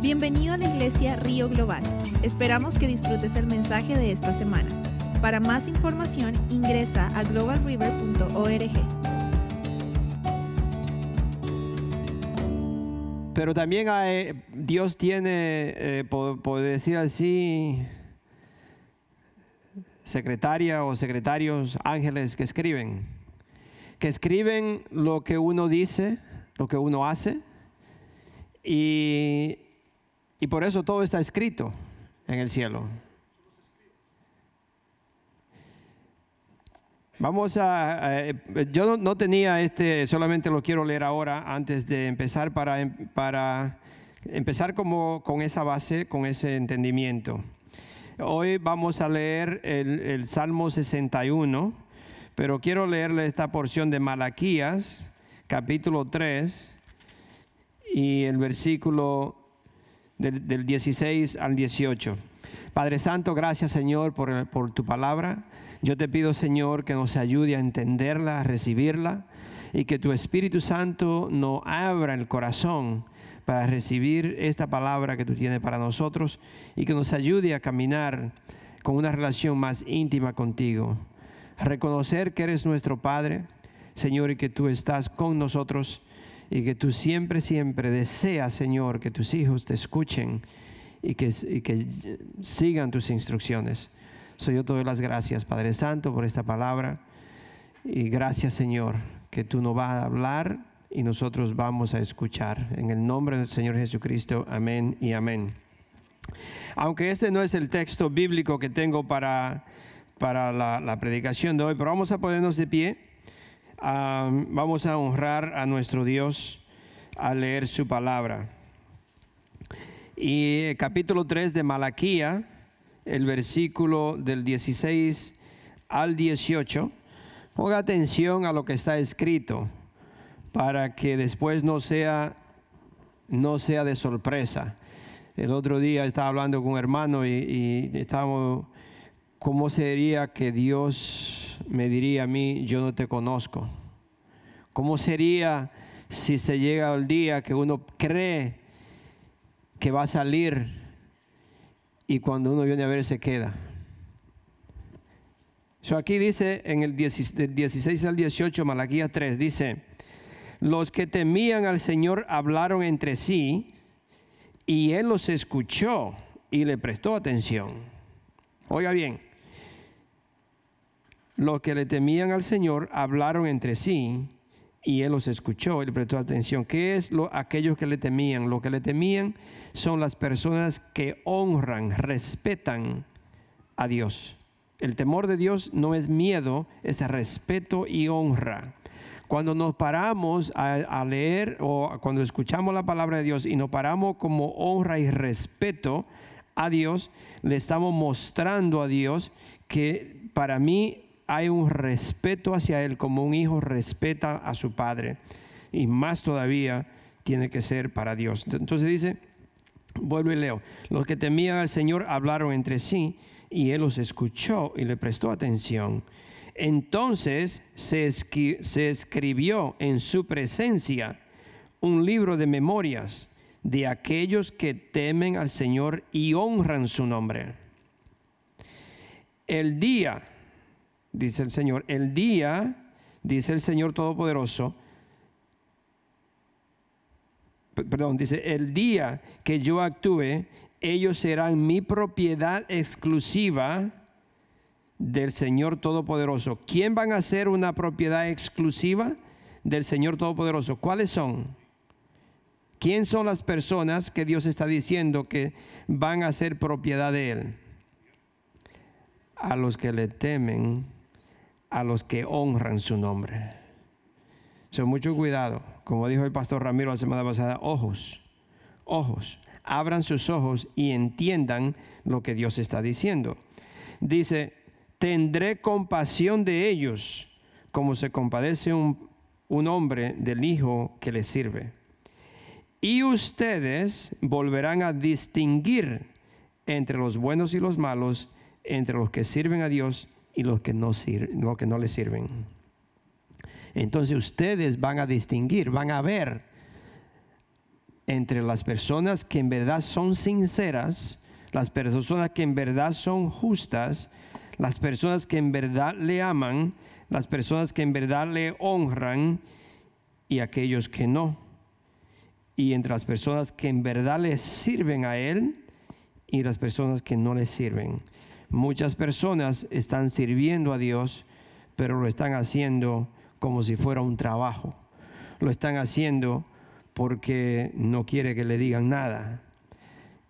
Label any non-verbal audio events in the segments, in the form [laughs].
Bienvenido a la iglesia Río Global. Esperamos que disfrutes el mensaje de esta semana. Para más información ingresa a globalriver.org. Pero también hay- Dios tiene, eh, por, por decir así, secretaria o secretarios, ángeles que escriben, que escriben lo que uno dice, lo que uno hace, y, y por eso todo está escrito en el cielo. Vamos a, eh, yo no, tenía este, solamente lo quiero leer ahora antes de empezar para, para empezar como con esa base, con ese entendimiento. Hoy vamos a leer el, el Salmo 61, pero quiero leerle esta porción de Malaquías, capítulo 3, y el versículo del, del 16 al 18. Padre Santo, gracias Señor por, por tu palabra. Yo te pido Señor que nos ayude a entenderla, a recibirla y que tu Espíritu Santo nos abra el corazón para recibir esta palabra que tú tienes para nosotros y que nos ayude a caminar con una relación más íntima contigo. Reconocer que eres nuestro Padre, Señor, y que tú estás con nosotros y que tú siempre, siempre deseas, Señor, que tus hijos te escuchen y que, y que sigan tus instrucciones. Soy yo te doy las gracias, Padre Santo, por esta palabra. Y gracias, Señor, que tú nos vas a hablar y nosotros vamos a escuchar. En el nombre del Señor Jesucristo, amén y amén. Aunque este no es el texto bíblico que tengo para, para la, la predicación de hoy, pero vamos a ponernos de pie. Ah, vamos a honrar a nuestro Dios al leer su palabra. Y el capítulo 3 de Malaquía, el versículo del 16 al 18, ponga atención a lo que está escrito para que después no sea, no sea de sorpresa. El otro día estaba hablando con un hermano y, y estábamos, ¿cómo sería que Dios me diría a mí, yo no te conozco? ¿Cómo sería si se llega el día que uno cree que va a salir y cuando uno viene a ver se queda? So aquí dice en el 16 del 16 al 18, Malaquías 3, dice, los que temían al Señor hablaron entre sí y Él los escuchó y le prestó atención. Oiga bien, los que le temían al Señor hablaron entre sí y Él los escuchó le prestó atención. ¿Qué es lo, aquellos que le temían? Lo que le temían son las personas que honran, respetan a Dios. El temor de Dios no es miedo, es respeto y honra. Cuando nos paramos a, a leer o cuando escuchamos la palabra de Dios y nos paramos como honra y respeto a Dios, le estamos mostrando a Dios que para mí hay un respeto hacia Él como un hijo respeta a su padre. Y más todavía tiene que ser para Dios. Entonces dice, vuelvo y leo, los que temían al Señor hablaron entre sí y Él los escuchó y le prestó atención. Entonces se, se escribió en su presencia un libro de memorias de aquellos que temen al Señor y honran su nombre. El día, dice el Señor, el día, dice el Señor Todopoderoso, perdón, dice, el día que yo actúe, ellos serán mi propiedad exclusiva del Señor Todopoderoso. ¿Quién van a ser una propiedad exclusiva del Señor Todopoderoso? ¿Cuáles son? ¿Quién son las personas que Dios está diciendo que van a ser propiedad de Él? A los que le temen, a los que honran su nombre. So, mucho cuidado, como dijo el pastor Ramiro la semana pasada, ojos, ojos, abran sus ojos y entiendan lo que Dios está diciendo. Dice, tendré compasión de ellos como se compadece un, un hombre del hijo que le sirve. Y ustedes volverán a distinguir entre los buenos y los malos, entre los que sirven a Dios y los que no, que no le sirven. Entonces ustedes van a distinguir, van a ver entre las personas que en verdad son sinceras, las personas que en verdad son justas, las personas que en verdad le aman, las personas que en verdad le honran y aquellos que no. Y entre las personas que en verdad le sirven a Él y las personas que no le sirven. Muchas personas están sirviendo a Dios, pero lo están haciendo como si fuera un trabajo. Lo están haciendo porque no quiere que le digan nada.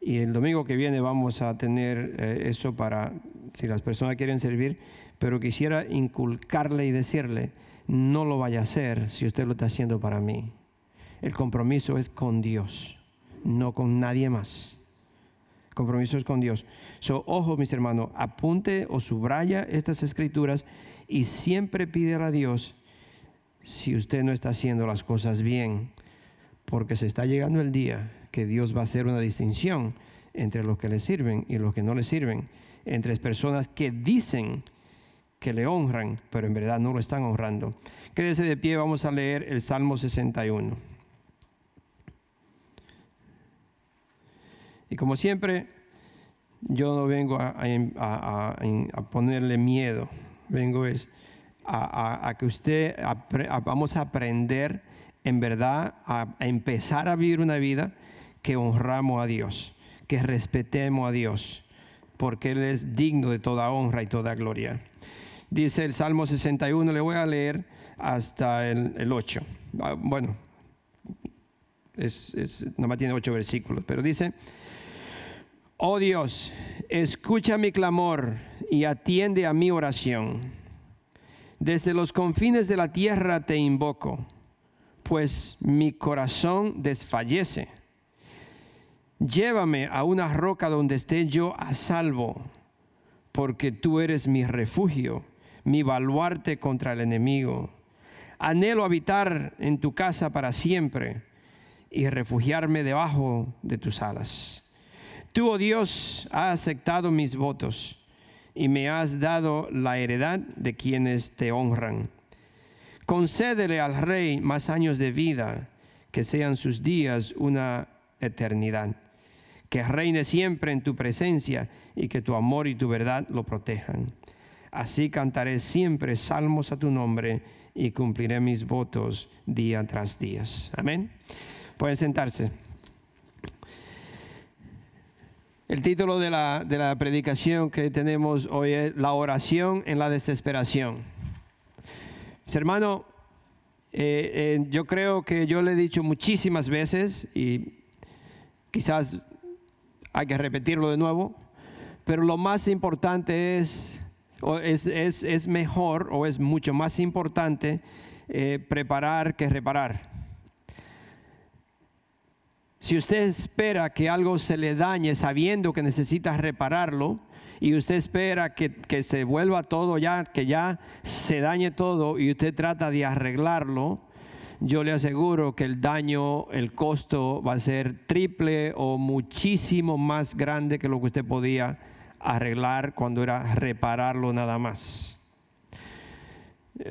Y el domingo que viene vamos a tener eh, eso para si las personas quieren servir, pero quisiera inculcarle y decirle, no lo vaya a hacer si usted lo está haciendo para mí. El compromiso es con Dios, no con nadie más. El compromiso es con Dios. So, ojo, mis hermanos, apunte o subraya estas escrituras y siempre pide a Dios si usted no está haciendo las cosas bien, porque se está llegando el día que Dios va a hacer una distinción entre los que le sirven y los que no le sirven entre personas que dicen que le honran, pero en verdad no lo están honrando. Quédese de pie, vamos a leer el Salmo 61. Y como siempre, yo no vengo a, ponerle miedo, vengo es a, que usted, vamos a aprender en verdad a empezar a vivir una vida que honramos a Dios, que respetemos a Dios porque Él es digno de toda honra y toda gloria. Dice el Salmo 61, le voy a leer hasta el, 8. Ah, bueno, es, es, nomás tiene 8 versículos, pero dice, oh Dios, escucha mi clamor y atiende a mi oración. Desde los confines de la tierra te invoco, pues mi corazón desfallece Llévame a una roca donde esté yo a salvo, porque tú eres mi refugio, mi baluarte contra el enemigo. Anhelo habitar en tu casa para siempre y refugiarme debajo de tus alas. Tú, oh Dios, has aceptado mis votos y me has dado la heredad de quienes te honran. Concédele al rey más años de vida, que sean sus días una eternidad que reine siempre en tu presencia y que tu amor y tu verdad lo protejan. Así cantaré siempre salmos a tu nombre y cumpliré mis votos día tras día. Amén. Pueden sentarse. El título de la, de la predicación que tenemos hoy es La oración en la desesperación. hermano, eh, eh, yo creo que yo le he dicho muchísimas veces y quizás hay que repetirlo de nuevo, pero lo más importante es, es, mejor o es mucho más importante eh, preparar que reparar. Si usted espera que algo se le dañe sabiendo que necesita repararlo, y usted espera que, que, se vuelva todo ya, que ya se dañe todo y usted trata de arreglarlo, yo le aseguro que el daño, el costo va a ser triple o muchísimo más grande que lo que usted podía arreglar cuando era repararlo nada más.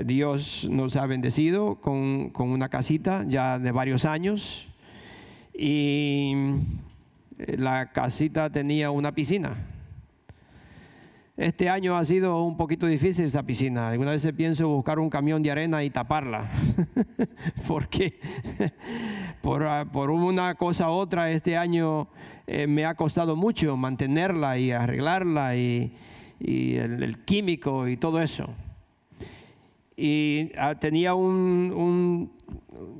Dios nos ha bendecido con, con una casita ya de varios años y la casita tenía una piscina este año ha sido un poquito difícil esa piscina. Alguna vez pienso buscar un camión de arena y taparla. [laughs] Porque [laughs] por, ah, por, una cosa u otra este año eh, me ha costado mucho mantenerla y arreglarla y, el, químico y todo eso. Y ah, tenía un,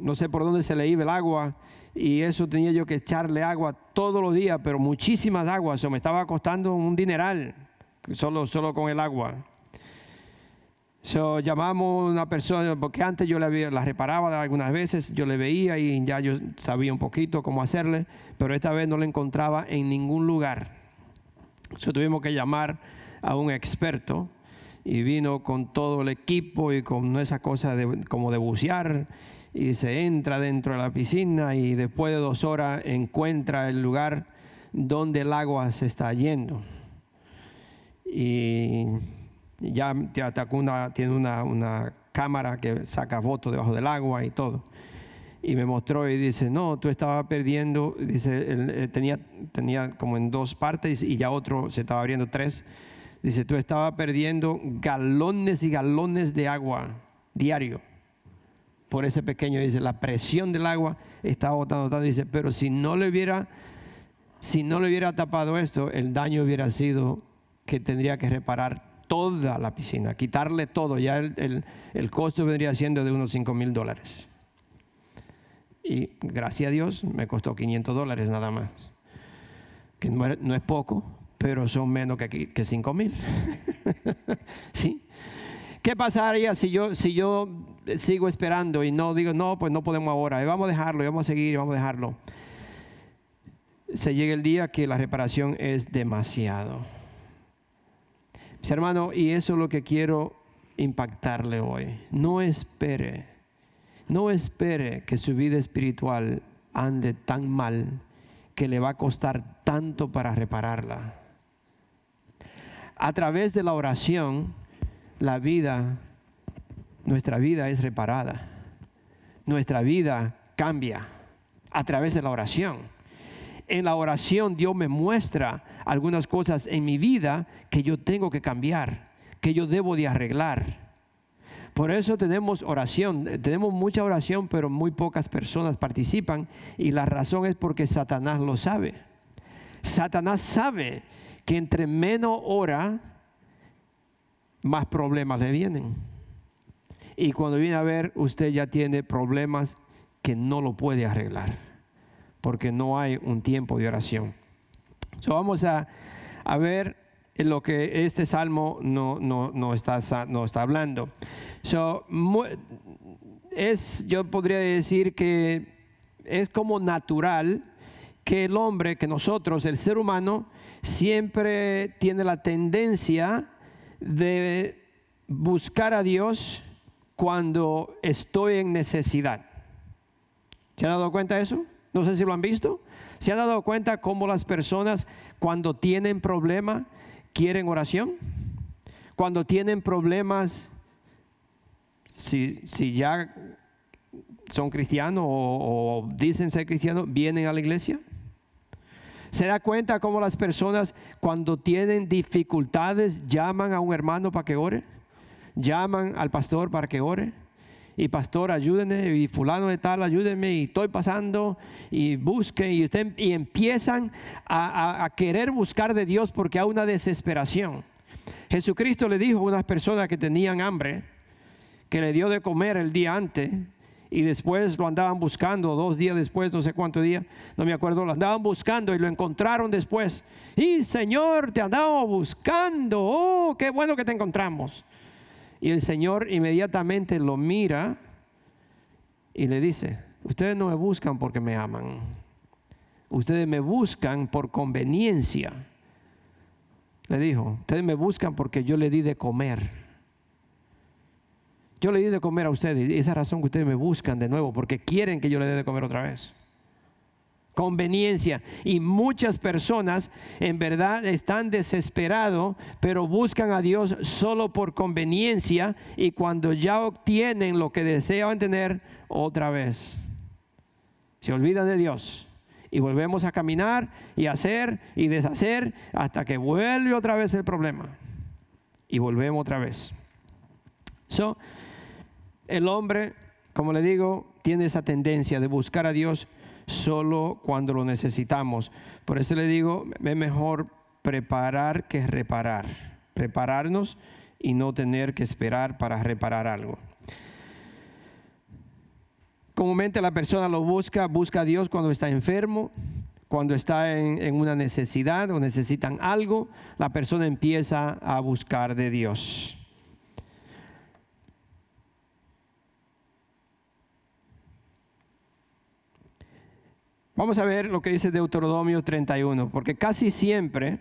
no sé por dónde se le iba el agua y eso tenía yo que echarle agua todos los días, pero muchísimas aguas. Eso me estaba costando un dineral solo, solo con el agua. So, llamamos a una persona, porque antes yo la, la reparaba algunas veces, yo le veía y ya yo sabía un poquito cómo hacerle, pero esta vez no la encontraba en ningún lugar. So, tuvimos que llamar a un experto y vino con todo el equipo y con esa cosa de, como de bucear y se entra dentro de la piscina y después de dos horas encuentra el lugar donde el agua se está yendo y ya te tiene una, cámara que saca fotos debajo del agua y todo. y me mostró y dice, no, tú estabas perdiendo, dice, eh, tenía, tenía como en dos partes y ya otro se estaba abriendo tres. Dice, tú estabas perdiendo galones y galones de agua diario por ese pequeño. Dice, la presión del agua estaba botando Dice, pero si no le hubiera, si no le hubiera tapado esto, el daño hubiera sido que tendría que reparar toda la piscina, quitarle todo. Ya el, el costo vendría siendo de unos 5 mil dólares. Y gracias a Dios me costó 500 dólares nada más. Que no, es poco, pero son menos que, que 5 mil. [laughs] ¿Sí? ¿Qué pasaría si yo, si yo sigo esperando y no digo, no, pues no podemos ahora, vamos a dejarlo, vamos a seguir, vamos a dejarlo? Se llega el día que la reparación es demasiado. Mis hermanos, y eso es lo que quiero impactarle hoy. No espere no espere que su vida espiritual ande tan mal que le va a costar tanto para repararla. A través de la oración, la vida, nuestra vida es reparada. Nuestra vida cambia a través de la oración. En la oración Dios me muestra algunas cosas en mi vida que yo tengo que cambiar, que yo debo de arreglar. Por eso tenemos oración, tenemos mucha oración, pero muy pocas personas participan y la razón es porque Satanás lo sabe. Satanás sabe que entre menos ora, más problemas le vienen. Y cuando viene a ver, usted ya tiene problemas que no lo puede arreglar, porque no hay un tiempo de oración. vamos a, a ver lo que este salmo no, no, está, no está hablando. es, yo podría decir que es como natural que el hombre, que nosotros, el ser humano, siempre tiene la tendencia de buscar a Dios cuando estoy en necesidad. ¿Se han dado cuenta de eso? No sé si lo han visto. ¿Se han dado cuenta cómo las personas cuando tienen problemas quieren oración. Cuando tienen problemas, si, ya son cristianos o, dicen ser cristianos, vienen a la iglesia. Se da cuenta cómo las personas cuando tienen dificultades llaman a un hermano para que ore, llaman al pastor para que ore. Y pastor, ayúdenme, y fulano de tal, ayúdenme, y estoy pasando, y busquen, y, y empiezan a, querer buscar de Dios porque hay una desesperación. Jesucristo le dijo a unas personas que tenían hambre, que le dio de comer el día antes, y después lo andaban buscando, dos días después, no sé cuántos días, no me acuerdo, lo andaban buscando y lo encontraron después. Y Señor, te andamos buscando, oh, qué bueno que te encontramos. Y el Señor inmediatamente lo mira y le dice, ustedes no me buscan porque me aman, ustedes me buscan por conveniencia. Le dijo, ustedes me buscan porque yo le di de comer. Yo le di de comer a ustedes y esa razón que ustedes me buscan de nuevo porque quieren que yo le dé de comer otra vez conveniencia. Y muchas personas en verdad están desesperados, pero buscan a Dios solo por conveniencia y cuando ya obtienen lo que deseaban tener, otra vez se olvidan de Dios. Y volvemos a caminar y hacer y deshacer hasta que vuelve otra vez el problema. Y volvemos otra vez. So, el hombre, como le digo, tiene esa tendencia de buscar a Dios solo cuando lo necesitamos. Por eso le digo, es mejor preparar que reparar. Prepararnos y no tener que esperar para reparar algo. Comúnmente la persona lo busca, busca a Dios cuando está enfermo, cuando está en, en, una necesidad o necesitan algo, la persona empieza a buscar de Dios. Vamos a ver lo que dice Deuteronomio 31, porque casi siempre,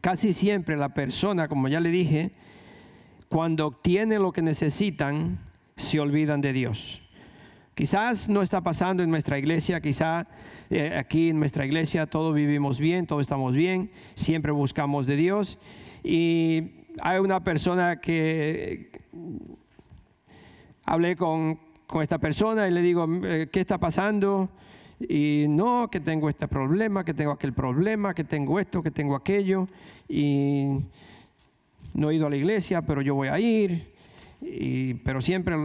casi siempre la persona, como ya le dije, cuando obtiene lo que necesitan, se olvidan de Dios. Quizás no está pasando en nuestra iglesia, quizá eh, aquí en nuestra iglesia todos vivimos bien, todos estamos bien, siempre buscamos de Dios. Y hay una persona que hablé con, con esta persona y le digo, eh, ¿qué está pasando? Y no, que tengo este problema, que tengo aquel problema, que tengo esto, que tengo aquello. Y no he ido a la iglesia, pero yo voy a ir. Y, pero siempre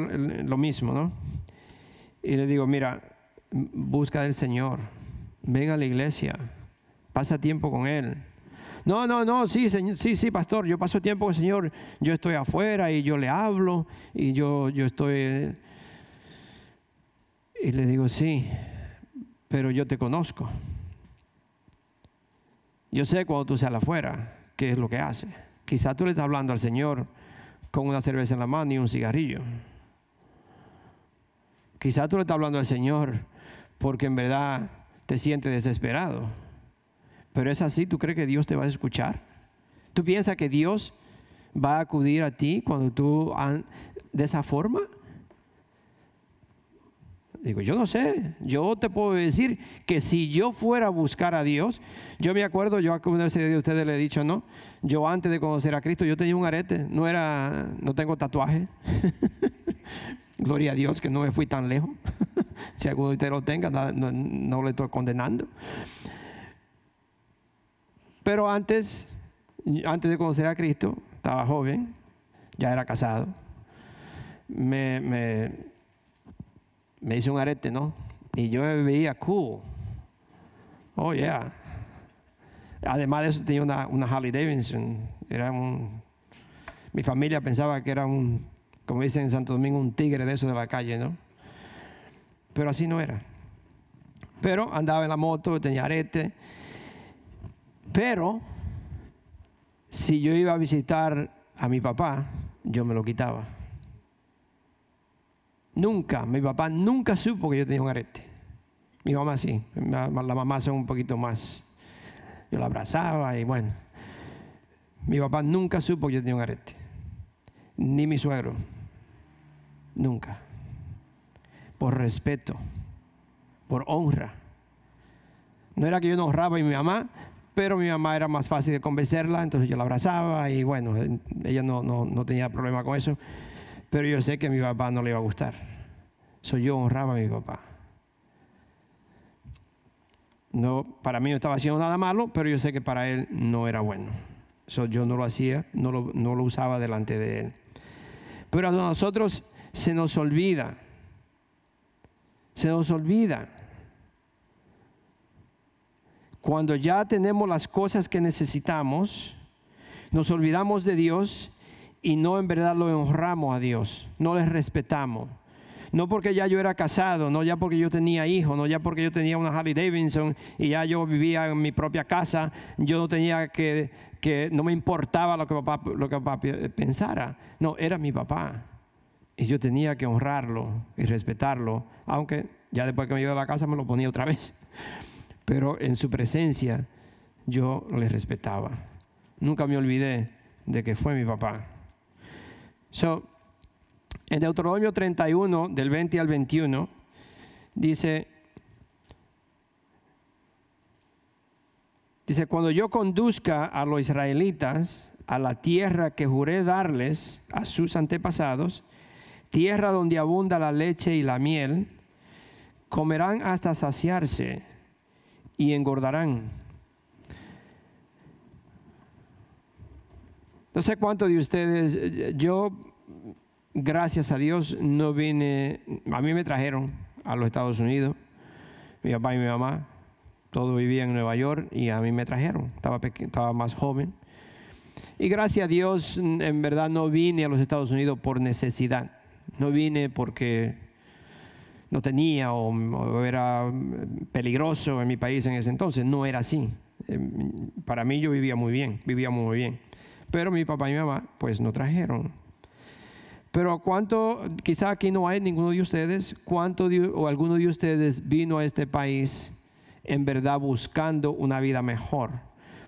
lo mismo, ¿no? Y le digo, mira, busca del Señor, ven a la iglesia, pasa tiempo con Él. No, no, no, sí, sí, sí, pastor, yo paso tiempo con el Señor, yo estoy afuera y yo le hablo y yo, yo estoy... Y le digo, sí, pero yo te conozco. Yo sé cuando tú sales afuera, qué es lo que hace. Quizá tú le estás hablando al Señor con una cerveza en la mano y un cigarrillo. Quizá tú le estás hablando al Señor porque en verdad te sientes desesperado. Pero es así, ¿tú crees que Dios te va a escuchar? ¿Tú piensas que Dios va a acudir a ti cuando tú de esa forma? Digo, yo no sé, yo te puedo decir que si yo fuera a buscar a Dios, yo me acuerdo, yo a vez de ustedes le he dicho, no, yo antes de conocer a Cristo, yo tenía un arete, no era, no tengo tatuaje. [laughs] Gloria a Dios que no me fui tan lejos. [laughs] si alguno de ustedes lo tenga, no, no le estoy condenando. Pero antes, antes de conocer a Cristo, estaba joven, ya era casado. Me, me hice un arete, ¿no? Y yo me veía cool. Oh, yeah. Además de eso tenía una, una Harley Davidson. Era un, mi familia pensaba que era un, como dicen en Santo Domingo, un tigre de eso de la calle, ¿no? Pero así no era. Pero andaba en la moto, tenía arete. Pero si yo iba a visitar a mi papá, yo me lo quitaba. Nunca, mi papá nunca supo que yo tenía un arete. Mi mamá sí, la mamá son un poquito más. Yo la abrazaba y bueno. Mi papá nunca supo que yo tenía un arete. Ni mi suegro. Nunca. Por respeto. Por honra. No era que yo no honraba a mi mamá, pero mi mamá era más fácil de convencerla, entonces yo la abrazaba y bueno, ella no, no tenía problema con eso pero yo sé que a mi papá no le iba a gustar. Soy yo honraba a mi papá. No, para mí no estaba haciendo nada malo, pero yo sé que para él no era bueno. So, yo no lo hacía, no lo, no lo usaba delante de él. Pero a nosotros se nos olvida, se nos olvida. Cuando ya tenemos las cosas que necesitamos, nos olvidamos de Dios y no en verdad lo honramos a Dios, no les respetamos. No porque ya yo era casado, no ya porque yo tenía hijos, no ya porque yo tenía una Harley Davidson y ya yo vivía en mi propia casa, yo no tenía que, que no me importaba lo que papá, lo que papá pensara. No, era mi papá. Y yo tenía que honrarlo y respetarlo, aunque ya después que me iba a la casa me lo ponía otra vez. Pero en su presencia yo le respetaba. Nunca me olvidé de que fue mi papá. So, en Deuteronomio 31, del 20 al 21, dice, dice, cuando yo conduzca a los israelitas a la tierra que juré darles a sus antepasados, tierra donde abunda la leche y la miel, comerán hasta saciarse y engordarán. No sé cuántos de ustedes, yo, gracias a Dios, no vine, a mí me trajeron a los Estados Unidos, mi papá y mi mamá, todos vivían en Nueva York y a mí me trajeron, estaba, más joven. Y gracias a Dios, en verdad no vine a los Estados Unidos por necesidad, no vine porque no tenía o, era peligroso en mi país en ese entonces, no era así. Em, para mí yo vivía muy bien, vivía muy bien. Pero mi papá y mi mamá pues no trajeron. Pero cuánto, quizá aquí no hay ninguno de ustedes, cuánto o alguno de ustedes vino a este país en verdad buscando una vida mejor,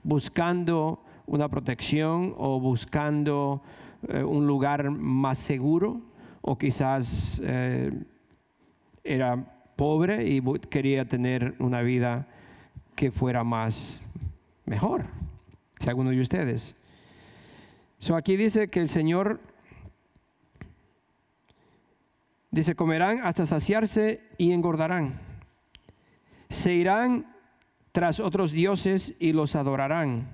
buscando una protección o buscando eh, un lugar más seguro o quizás eh, era pobre y quería tener una vida que fuera más mejor, si alguno de ustedes. So aquí dice que el Señor Dice, comerán hasta saciarse y engordarán. Se irán tras otros dioses y los adorarán,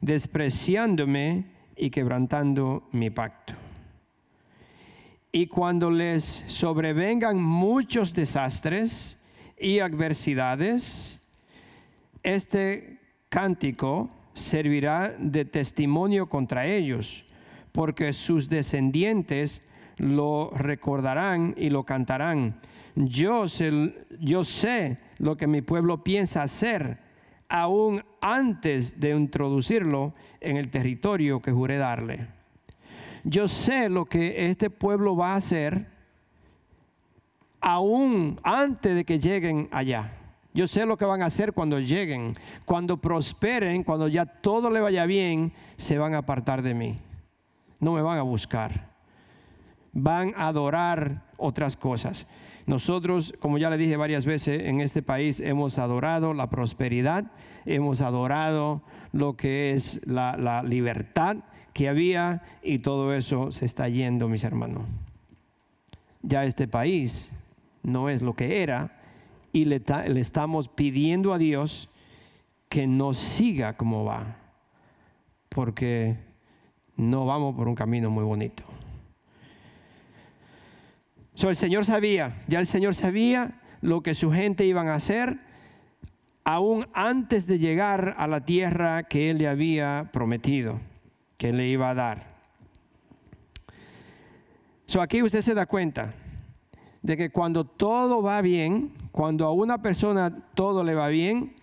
despreciándome y quebrantando mi pacto. Y cuando les sobrevengan muchos desastres y adversidades, este cántico servirá de testimonio contra ellos, porque sus descendientes lo recordarán y lo cantarán. Yo sé, lo que mi pueblo piensa hacer, aún antes de introducirlo en el territorio que juré darle. Yo sé lo que este pueblo va a hacer, aún antes de que lleguen allá. Yo sé lo que van a hacer cuando lleguen, cuando prosperen, cuando ya todo le vaya bien, se van a apartar de mí. No me van a buscar. Van a adorar otras cosas. Nosotros, como ya le dije varias veces, en este país hemos adorado la prosperidad, hemos adorado lo que es la, libertad que había y todo eso se está yendo, mis hermanos. Ya este país no es lo que era y le, estamos pidiendo a Dios que nos siga como va, porque no vamos por un camino muy bonito. So, el Señor sabía, ya el Señor sabía lo que su gente iban a hacer, aún antes de llegar a la tierra que Él le había prometido, que le iba a dar. So, aquí usted se da cuenta de que cuando todo va bien, cuando a una persona todo le va bien,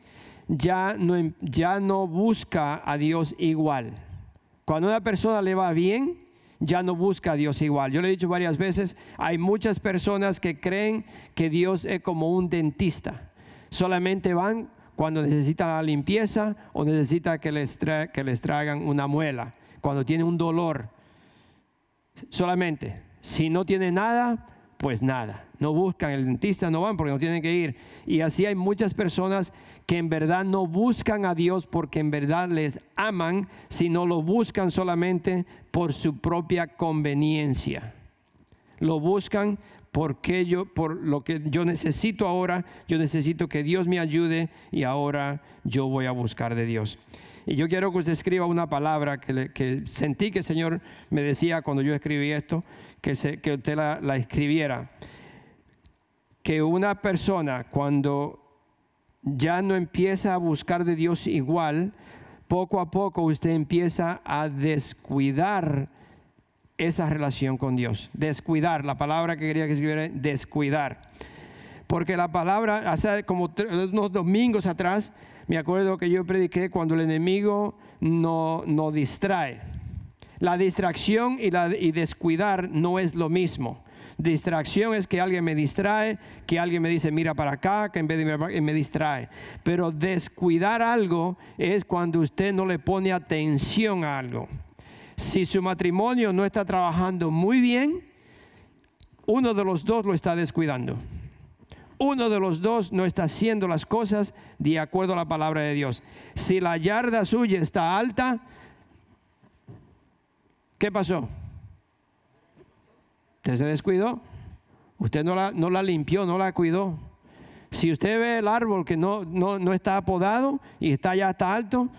ya no, em, ya no busca a Dios igual. Cuando a una persona le va bien, ya no busca a Dios igual. Yo le he dicho varias veces, hay muchas personas que creen que Dios es como un dentista. Solamente van cuando necesitan la limpieza o necesitan que les, que les traigan una muela, cuando tienen un dolor. Solamente. Si no tiene nada, pues nada, no buscan el dentista, no van porque no tienen que ir. Y así hay muchas personas que en verdad no buscan a Dios porque en verdad les aman, sino lo buscan solamente por su propia conveniencia. Lo buscan porque yo, por lo que yo necesito ahora, yo necesito que Dios me ayude y ahora yo voy a buscar de Dios. Y yo quiero que usted escriba una palabra que, sentí que el Señor me decía cuando yo escribí esto, que, que usted la, la escribiera. Que una persona cuando ya no empieza a buscar de Dios igual, poco a poco usted empieza a descuidar esa relación con Dios. Descuidar, la palabra que quería que escribiera, descuidar. Porque la palabra, hace como unos domingos atrás, me acuerdo que yo prediqué cuando el enemigo no, no distrae. La distracción y, la, y descuidar no es lo mismo. Distracción es que alguien me distrae, que alguien me dice mira para acá, que en vez de mirar me distrae. Pero descuidar algo es cuando usted no le pone atención a algo. Si su matrimonio no está trabajando muy bien, uno de los dos lo está descuidando uno de los dos no está haciendo las cosas de acuerdo a la palabra de Dios. Si la yarda suya está alta, ¿qué pasó? Usted se descuidó. Usted no la, no la limpió, no la cuidó. Si usted ve el árbol que no, no, no está apodado y está ya está alto,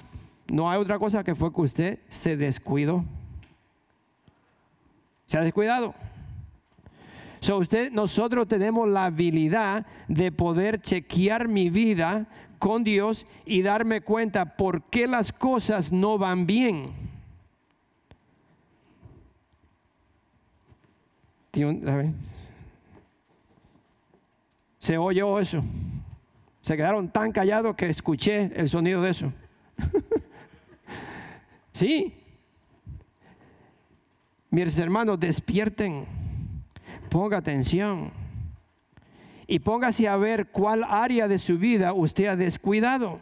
no hay otra cosa que fue que usted se descuidó. Se ha descuidado. So usted, nosotros tenemos la habilidad de poder chequear mi vida con Dios y darme cuenta por qué las cosas no van bien. Se oyó eso. Se quedaron tan callados que escuché el sonido de eso. [laughs] sí. Mis hermanos, despierten ponga atención y póngase a ver cuál área de su vida usted ha descuidado.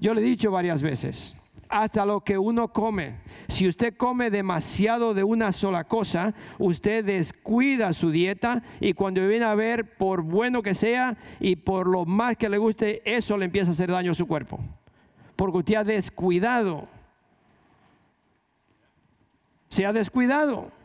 Yo le he dicho varias veces, hasta lo que uno come. Si usted come demasiado de una sola cosa, usted descuida su dieta y cuando viene a ver, por bueno que sea y por lo más que le guste, eso le empieza a hacer daño a su cuerpo. Porque usted ha descuidado. Se ha descuidado.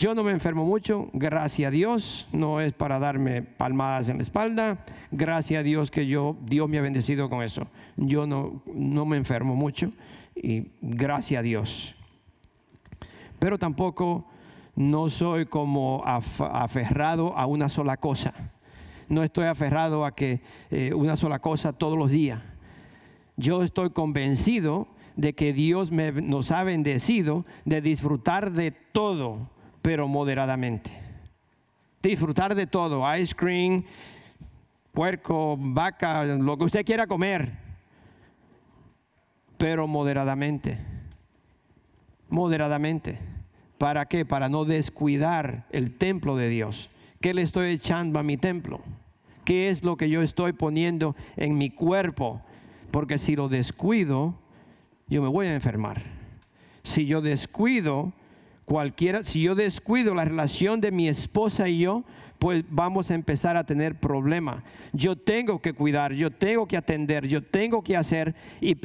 Yo no me enfermo mucho, gracias a Dios, no es para darme palmadas en la espalda, gracias a Dios que yo, Dios me ha bendecido con eso. Yo no, no me enfermo mucho y gracias a Dios. Pero tampoco no soy como aferrado a una sola cosa. No estoy aferrado a que eh, una sola cosa todos los días. Yo estoy convencido de que Dios nos ha bendecido de disfrutar de todo pero moderadamente. Disfrutar de todo, ice cream, puerco, vaca, lo que usted quiera comer, pero moderadamente. Moderadamente. ¿Para qué? Para no descuidar el templo de Dios. ¿Qué le estoy echando a mi templo? ¿Qué es lo que yo estoy poniendo en mi cuerpo? Porque si lo descuido, yo me voy a enfermar. Si yo descuido cualquiera, si yo descuido la relación de mi esposa y yo, pues vamos a empezar a tener problemas. Yo tengo que cuidar, yo tengo que atender, yo tengo que hacer y,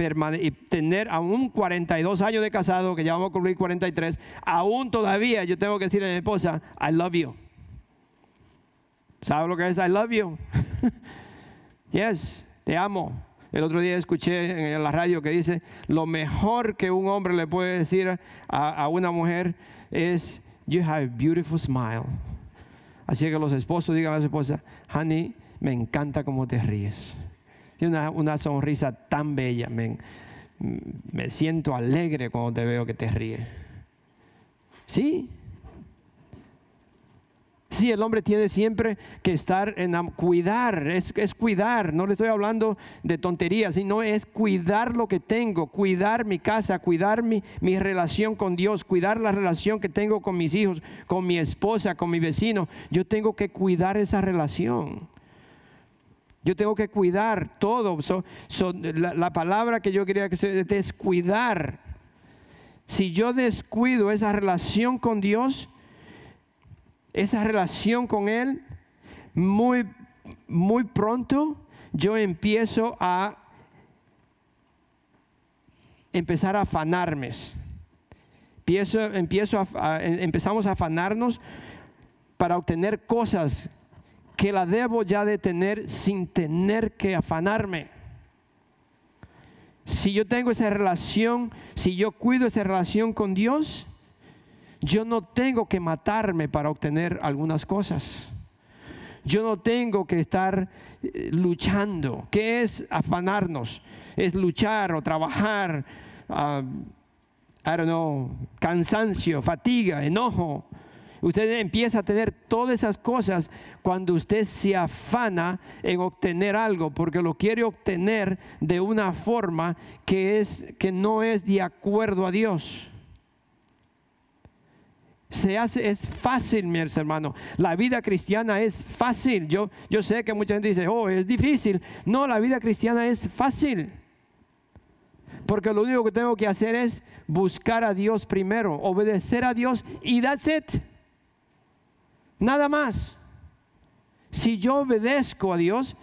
y tener aún 42 años de casado, que ya vamos a cumplir 43, aún todavía yo tengo que decirle a mi esposa, I love you. ¿Sabe lo que es I love you? [laughs] yes, te amo. El otro día escuché en la radio que dice, lo mejor que un hombre le puede decir a, una mujer es, you have a beautiful smile. Así que los esposos digan a su esposa, honey, me encanta cómo te ríes. Tiene una, una sonrisa tan bella, me, me siento alegre cuando te veo que te ríes. Sí, Sí, el hombre tiene siempre que estar en cuidar, es, cuidar, no le estoy hablando de tonterías, sino es cuidar lo que tengo, cuidar mi casa, cuidar mi, mi relación con Dios, cuidar la relación que tengo con mis hijos, con mi esposa, con mi vecino. Yo tengo que cuidar esa relación. Yo tengo que cuidar todo. la, la, palabra que yo quería que se descuidar. Si yo descuido esa relación con Dios, esa relación con Él, muy, muy pronto yo empiezo a empezar a afanarme. Empiezo, a, empezamos a afanarnos para obtener cosas que la debo ya de tener sin tener que afanarme. Si yo tengo esa relación, si yo cuido esa relación con Dios, yo no tengo que matarme para obtener algunas cosas. Yo no tengo que estar eh, luchando. ¿Qué es afanarnos? Es luchar o trabajar, uh, I don't know, cansancio, fatiga, enojo. Usted empieza a tener todas esas cosas cuando usted se afana en obtener algo, porque lo quiere obtener de una forma que, es, que no es de acuerdo a Dios se hace, es fácil, mi hermano. La vida cristiana es fácil. Yo, yo sé que mucha gente dice, oh, es difícil. No, la vida cristiana es fácil. Porque lo único que tengo que hacer es buscar a Dios primero, obedecer a Dios y that's it. Nada más. Si yo obedezco a Dios,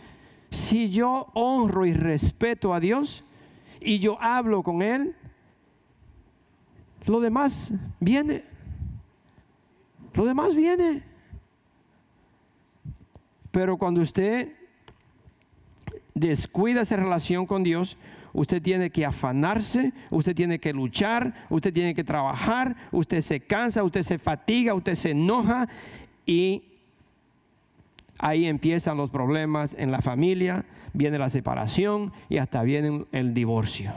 si yo honro y respeto a Dios y yo hablo con Él, lo demás viene. Lo demás viene. Pero cuando usted descuida esa relación con Dios, usted tiene que afanarse, usted tiene que luchar, usted tiene que trabajar, usted se cansa, usted se fatiga, usted se enoja y ahí empiezan los problemas en la familia, viene la separación y hasta viene el divorcio,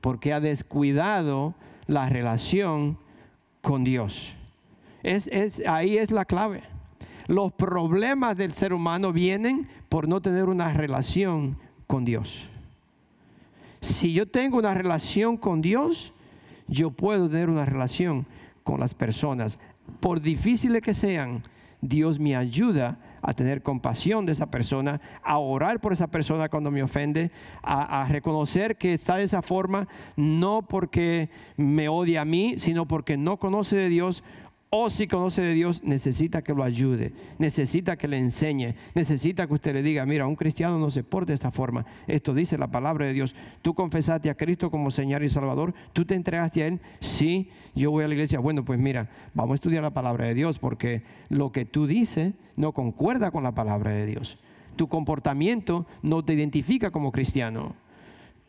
porque ha descuidado la relación con Dios. Es, ahí es la clave. Los problemas del ser humano vienen por no tener una relación con Dios. Si yo tengo una relación con Dios, yo puedo tener una relación con las personas. Por difíciles que sean, Dios me ayuda a tener compasión de esa persona, a orar por esa persona cuando me ofende, a, a, reconocer que está de esa forma, no porque me odia a mí, sino porque no conoce de Dios o si conoce de Dios, necesita que lo ayude, necesita que le enseñe, necesita que usted le diga, mira, un cristiano no se porta de esta forma. Esto dice la palabra de Dios. Tú confesaste a Cristo como Señor y Salvador, tú te entregaste a Él. Sí, yo voy a la iglesia. Bueno, pues mira, vamos a estudiar la palabra de Dios porque lo que tú dices no concuerda con la palabra de Dios. Tu comportamiento no te identifica como cristiano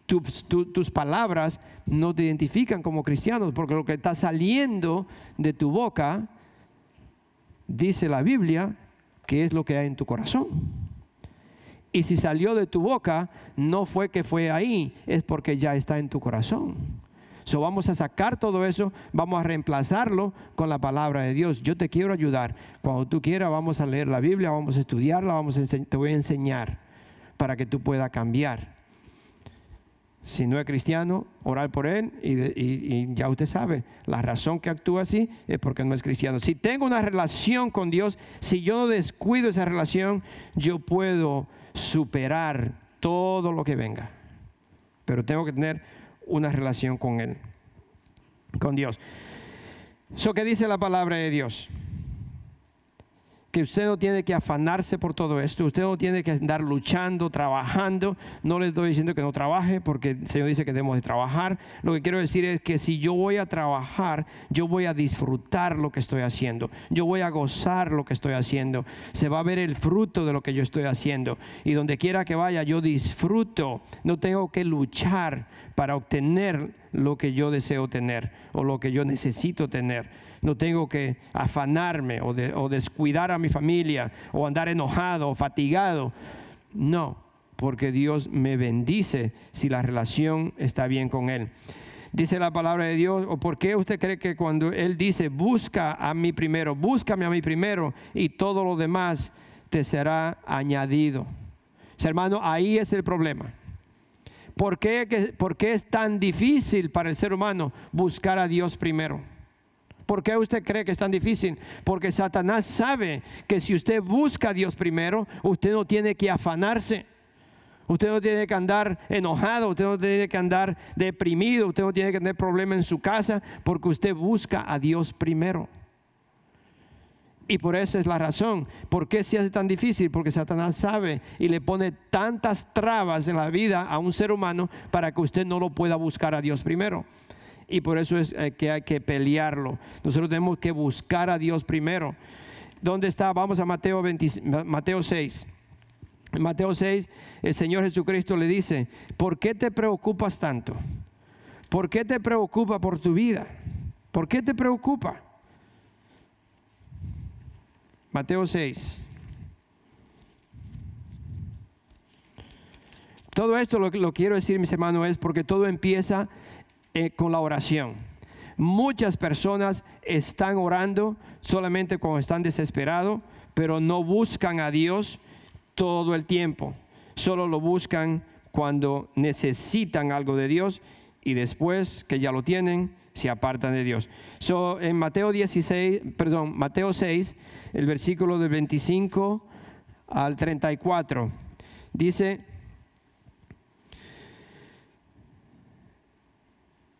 tus palabras no te identifican como cristianos, porque lo que está saliendo de tu boca, dice la Biblia, que es lo que hay en tu corazón. Y si salió de tu boca, no fue que fue ahí, es porque ya está en tu corazón. So vamos a sacar todo eso, vamos a reemplazarlo con la palabra de Dios. Yo te quiero ayudar. Cuando tú quieras, vamos a leer la Biblia, vamos a estudiarla, vamos a te voy a enseñar para que tú puedas cambiar. Si no es cristiano, orar por él y, ya usted sabe, la razón que actúa así es porque no es cristiano. Si tengo una relación con Dios, si yo no descuido esa relación, yo puedo superar todo lo que venga. Pero tengo que tener una relación con Él, con Dios. Eso que dice la palabra de Dios usted no tiene que afanarse por todo esto, usted no tiene que andar luchando, trabajando. No le estoy diciendo que no trabaje, porque el Señor dice que debemos de trabajar. Lo que quiero decir es que si yo voy a trabajar, yo voy a disfrutar lo que estoy haciendo, yo voy a gozar lo que estoy haciendo. Se va a ver el fruto de lo que yo estoy haciendo. Y donde quiera que vaya, yo disfruto. No tengo que luchar para obtener lo que yo deseo tener o lo que yo necesito tener no tengo que afanarme o, descuidar a mi familia o andar enojado o fatigado. No, porque Dios me bendice si la relación está bien con Él. Dice la palabra de Dios, o por qué usted cree que cuando Él dice, busca a mí primero, búscame a mí primero y todo lo demás te será añadido. hermano, ahí es el problema. ¿Por qué, ¿Por qué es tan difícil para el ser humano buscar a Dios primero? ¿Por qué usted cree que es tan difícil? Porque Satanás sabe que si usted busca a Dios primero, usted no tiene que afanarse. Usted no tiene que andar enojado, usted no tiene que andar deprimido, usted no tiene que tener problemas en su casa, porque usted busca a Dios primero. Y por eso es la razón. ¿Por qué se hace tan difícil? Porque Satanás sabe y le pone tantas trabas en la vida a un ser humano para que usted no lo pueda buscar a Dios primero y por eso es eh, que hay que pelearlo. Nosotros tenemos que buscar a Dios primero. ¿Dónde está? Vamos a Mateo, Mateo 6. En Mateo 6, el Señor Jesucristo le dice, ¿por qué te preocupas tanto? ¿Por qué te preocupa por tu vida? ¿Por qué te preocupa? Mateo 6. Todo esto lo, quiero decir, mis hermanos, es porque todo empieza eh, con la oración. Muchas personas están orando solamente cuando están desesperados, pero no buscan a Dios todo el tiempo. Solo lo buscan cuando necesitan algo de Dios y después que ya lo tienen, se apartan de Dios. So, en Mateo 16, perdón, Mateo 6, el versículo del 25 al 34, dice,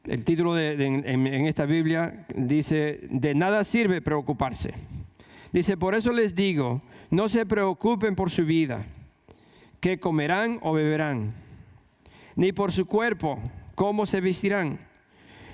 el título de, en, esta Biblia dice, de nada sirve preocuparse. Dice, por eso les digo, no se preocupen por su vida, qué comerán o beberán, ni por su cuerpo, cómo se vestirán.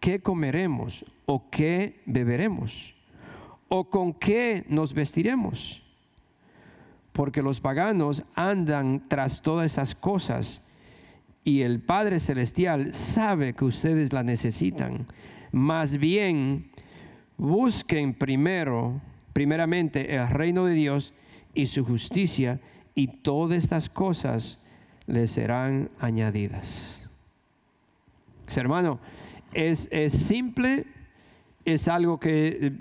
¿qué comeremos o qué beberemos? ¿O con qué nos vestiremos? Porque los paganos andan tras todas esas cosas y el Padre Celestial sabe que ustedes la necesitan. Más bien, busquen primero, primeramente, el reino de Dios y su justicia y todas estas cosas les serán añadidas. Hermano, es, simple, es algo que eh,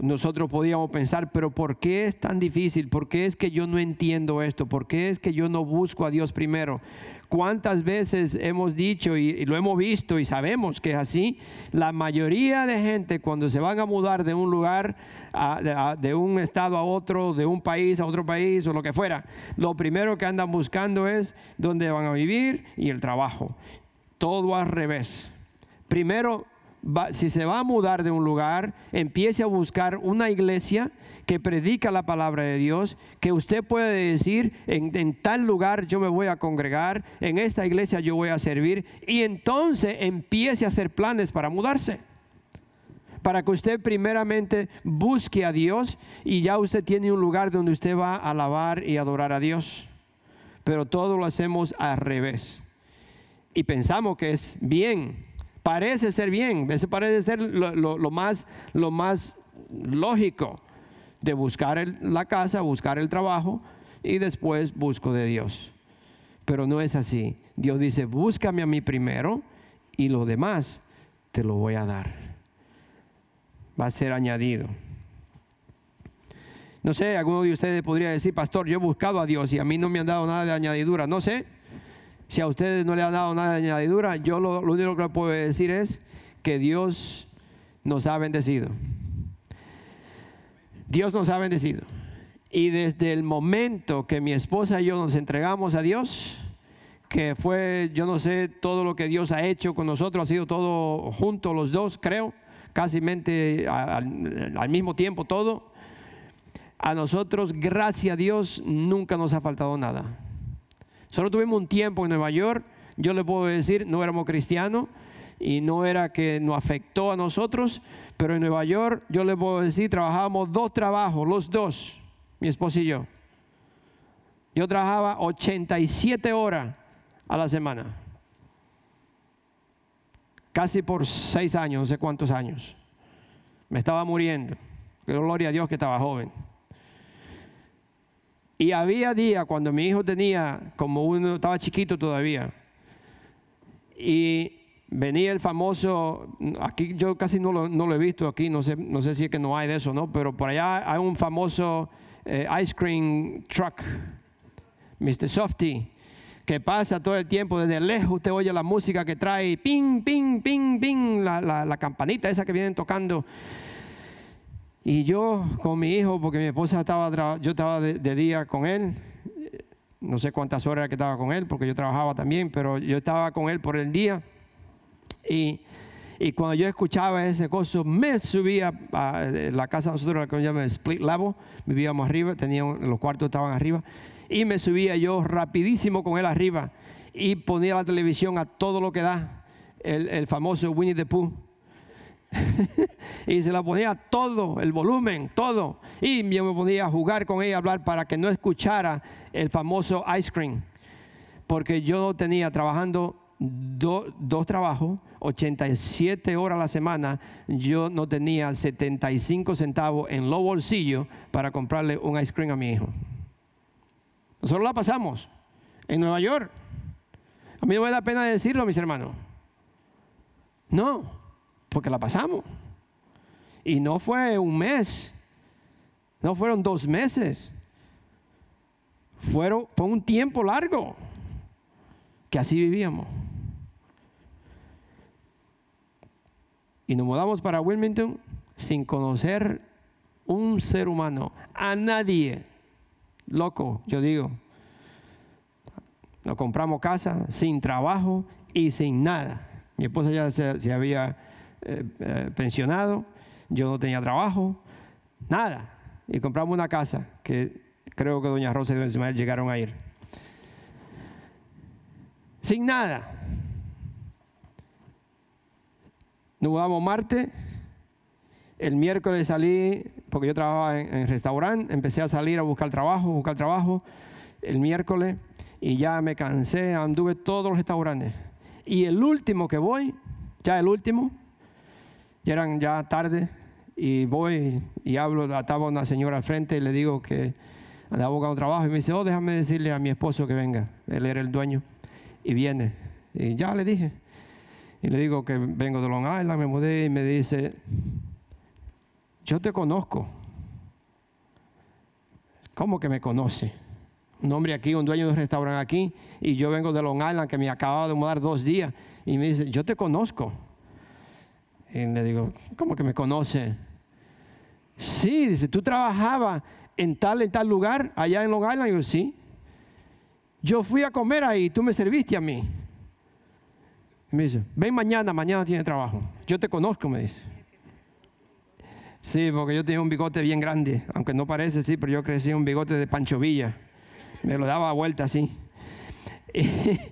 nosotros podíamos pensar, pero ¿por qué es tan difícil? ¿Por qué es que yo no entiendo esto? ¿Por qué es que yo no busco a Dios primero? ¿Cuántas veces hemos dicho y, lo hemos visto y sabemos que es así? La mayoría de gente cuando se van a mudar de un lugar, de un estado a otro, de un país a otro país o lo que fuera, lo primero que andan buscando es dónde van a vivir y el trabajo. Todo al revés. Primero si se va a mudar de un lugar, empiece a buscar una iglesia que predica la palabra de Dios, que usted puede decir, en, en, tal lugar yo me voy a congregar, en esta iglesia yo voy a servir, y entonces empiece a hacer planes para mudarse. Para que usted primeramente busque a Dios y ya usted tiene un lugar donde usted va a alabar y adorar a Dios. Pero todo lo hacemos al revés. Y pensamos que es bien Parece ser bien, ese parece ser lo, más, lo más lógico de buscar la casa, buscar el trabajo y después busco de Dios. Pero no es así. Dios dice, búscame a mí primero y lo demás te lo voy a dar. Va a ser añadido. No sé, alguno de ustedes podría decir, pastor, yo he buscado a Dios y a mí no me han dado nada de añadidura. No sé, si a ustedes no le han dado nada de añadidura, yo lo, único que puedo decir es que Dios nos ha bendecido. Dios nos ha bendecido. Y desde el momento que mi esposa y yo nos entregamos a Dios, que fue, yo no sé, todo lo que Dios ha hecho con nosotros, ha sido todo junto los dos, creo, casi al, al mismo tiempo todo. A nosotros, gracias a Dios, nunca nos ha faltado nada. Solo tuvimos un tiempo en Nueva York, yo le puedo decir, no éramos cristianos y no era que nos afectó a nosotros, pero en Nueva York yo le puedo decir, trabajábamos dos trabajos, los dos, mi esposo y yo. Yo trabajaba 87 horas a la semana, casi por seis años, no sé cuántos años. Me estaba muriendo. Gloria a Dios que estaba joven. Y había días cuando mi hijo tenía, como uno estaba chiquito todavía, y venía el famoso, aquí yo casi no lo, he visto aquí, no sé, no sé si es que no hay de eso, ¿no? Pero por allá hay un famoso eh, ice cream truck, Mr. Softy, que pasa todo el tiempo, desde lejos usted oye la música que trae, ping, ping, ping, ping, la, la campanita esa que vienen tocando. Y yo con mi hijo, porque mi esposa estaba, yo estaba de, día con él, no sé cuántas horas que estaba con él, porque yo trabajaba también, pero yo estaba con él por el día. Y, cuando yo escuchaba ese coso, me subía a la casa nosotros, la que llama split level, vivíamos arriba, teníamos, los cuartos estaban arriba, y me subía yo rapidísimo con él arriba y ponía la televisión a todo lo que da, el, el famoso Winnie the Pooh [laughs] y se la ponía todo, el volumen, todo. Y yo me ponía a jugar con ella, hablar para que no escuchara el famoso ice cream. Porque yo tenía trabajando dos trabajos, 87 horas a la semana, yo no tenía 75 centavos en los bolsillos para comprarle un ice cream a mi hijo. Nosotros la pasamos en Nueva York. A mí no me da pena decirlo, mis hermanos. No, porque la pasamos. Y no fue un mes, no fueron dos meses, fueron, fue un tiempo largo que así vivíamos. Y nos mudamos para Wilmington sin conocer un ser humano, a nadie. Loco, yo digo. Nos compramos casa sin trabajo y sin nada. Mi esposa ya se había eh, eh, pensionado, yo no tenía trabajo, nada. Y compramos una casa que creo que doña Rosa y don Ismael llegaron a ir. Sin nada. Nos mudamos martes. El miércoles salí, porque yo trabajaba en, en restaurante, empecé a salir a buscar trabajo, buscar trabajo. El miércoles y ya me cansé, anduve todos los restaurantes. Y el último que voy, ya el último, ya eran ya tarde, y voy y hablo, estaba una señora al frente y le digo que andaba buscando trabajo y me dice, oh, déjame decirle a mi esposo que venga, él era el dueño, y viene. Y ya le dije, y le digo que vengo de Long Island, me mudé y me dice, yo te conozco. ¿Cómo que me conoce? un hombre aquí, un dueño de un restaurante aquí, y yo vengo de Long Island, que me acababa de mudar dos días, y me dice, yo te conozco. Y le digo, ¿cómo que me conoce? Sí, dice, tú trabajabas en tal, en tal lugar, allá en Long Island. Y yo, sí. Yo fui a comer ahí, tú me serviste a mí. Me dice, ven mañana, mañana tiene trabajo. Yo te conozco, me dice. Sí, porque yo tenía un bigote bien grande, aunque no parece, sí, pero yo crecí un bigote de Pancho Villa me lo daba a vuelta así. [laughs]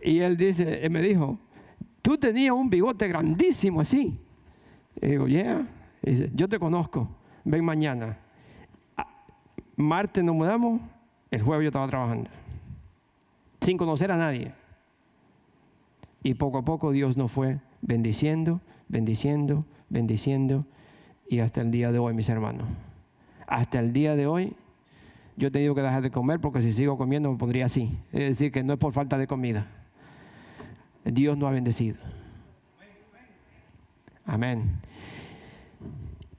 Y, él dice, él me dijo, tú tenías un bigote grandísimo así. Y digo, yeah. dice, yo te conozco, ven mañana. Ah, martes nos mudamos, el jueves yo estaba trabajando, sin conocer a nadie. Y poco a poco Dios nos fue bendiciendo, bendiciendo, bendiciendo, y hasta el día de hoy, mis hermanos. Hasta el día de hoy yo he tenido que dejar de comer porque si sigo comiendo me pondría así. Es decir, que no es por falta de comida. Dios nos ha bendecido. Amén.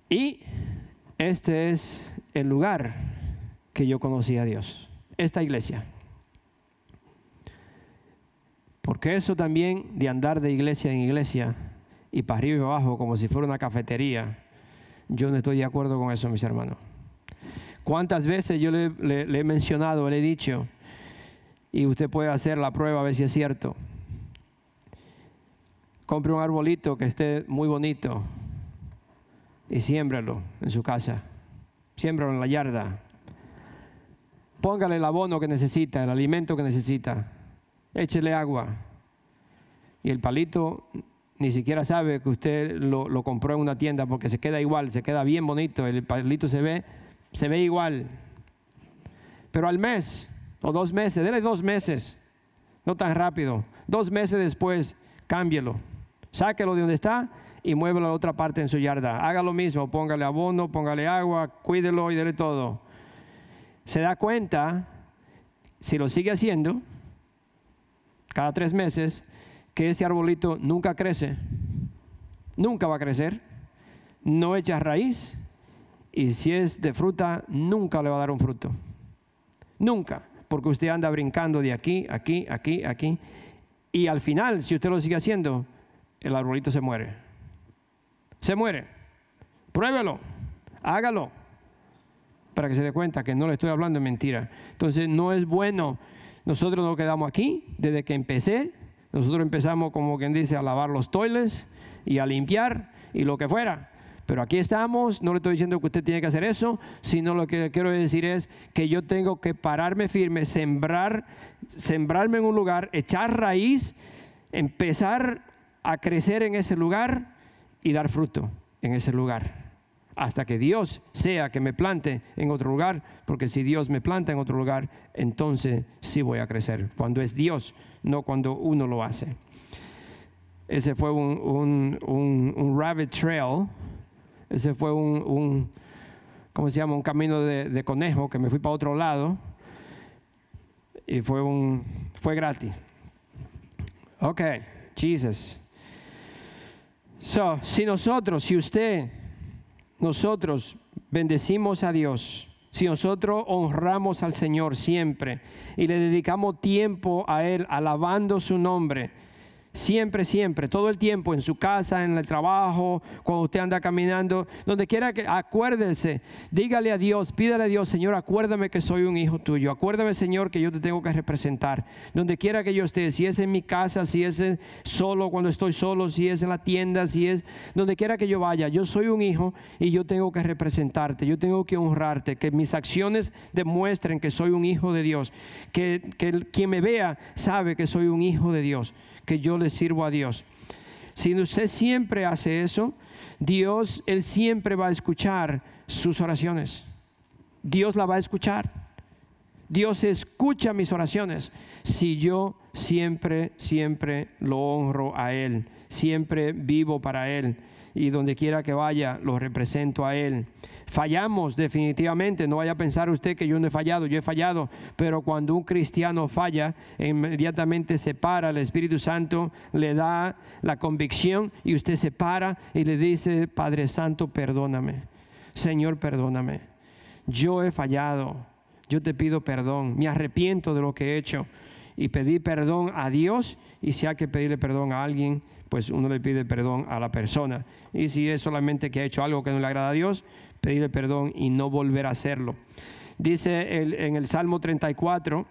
Y este es el lugar que yo conocí a Dios, esta iglesia. Porque eso también de andar de iglesia en iglesia y para arriba y para abajo como si fuera una cafetería, yo no estoy de acuerdo con eso, mis hermanos. ¿Cuántas veces yo le, he mencionado, le he dicho, y usted puede hacer la prueba a ver si es cierto? Compre un arbolito que esté muy bonito y siémbralo en su casa. Siémbralo en la yarda. Póngale el abono que necesita, el alimento que necesita. Échele agua. Y el palito ni siquiera sabe que usted lo, compró en una tienda porque se queda igual, se queda bien bonito. El palito se ve se ve igual. Pero al mes o dos meses, dele dos meses, no tan rápido, dos meses después, cámbielo, sáquelo de donde está y muévelo a la otra parte en su yarda. Haga lo mismo, póngale abono, póngale agua, cuídelo y dele todo. Se da cuenta, si lo sigue haciendo, cada tres meses, que ese arbolito nunca crece, nunca va a crecer, no echa raíz y si es de fruta, nunca le va a dar un fruto. Nunca. Porque usted anda brincando de aquí, aquí, aquí, aquí. Y al final, si usted lo sigue haciendo, el arbolito se muere. Se muere. Pruébelo. Hágalo. Para que se dé cuenta que no le estoy hablando de mentira. Entonces, no es bueno. Nosotros nos quedamos aquí desde que empecé. Nosotros empezamos, como quien dice, a lavar los toiles y a limpiar y lo que fuera. Pero aquí estamos, no le estoy diciendo que usted tiene que hacer eso, sino lo que quiero decir es que yo tengo que pararme firme, sembrar, sembrarme en un lugar, echar raíz, empezar a crecer en ese lugar y dar fruto en ese lugar. Hasta que Dios sea que me plante en otro lugar, porque si Dios me planta en otro lugar, entonces sí voy a crecer. Cuando es Dios, no cuando uno lo hace. Ese fue un, un rabbit trail ese fue un, un ¿cómo se llama? Un camino de, conejo que me fui para otro lado y fue un, fue gratis. Ok, Jesus. So, si nosotros, si usted, nosotros bendecimos a Dios, si nosotros honramos al Señor siempre y le dedicamos tiempo a Él, alabando su nombre, Siempre, siempre, todo el tiempo, en su casa, en el trabajo, cuando usted anda caminando, donde quiera que acuérdense, dígale a Dios, pídale a Dios, Señor, acuérdame que soy un hijo tuyo, acuérdame, Señor, que yo te tengo que representar. Donde quiera que yo esté, si es en mi casa, si es solo cuando estoy solo, si es en la tienda, si es donde quiera que yo vaya, yo soy un hijo y yo tengo que representarte, yo tengo que honrarte, que mis acciones demuestren que soy un hijo de Dios, que, que quien me vea sabe que soy un hijo de Dios que yo le sirvo a Dios. Si usted siempre hace eso, Dios, Él siempre va a escuchar sus oraciones. Dios la va a escuchar. Dios escucha mis oraciones si yo siempre, siempre lo honro a Él, siempre vivo para Él y donde quiera que vaya lo represento a Él. Fallamos definitivamente, no vaya a pensar usted que yo no he fallado, yo he fallado, pero cuando un cristiano falla, inmediatamente se para, el Espíritu Santo le da la convicción y usted se para y le dice, Padre Santo, perdóname, Señor, perdóname, yo he fallado, yo te pido perdón, me arrepiento de lo que he hecho. Y pedí perdón a Dios. Y si hay que pedirle perdón a alguien, pues uno le pide perdón a la persona. Y si es solamente que ha hecho algo que no le agrada a Dios, pedirle perdón y no volver a hacerlo. Dice en el Salmo 34,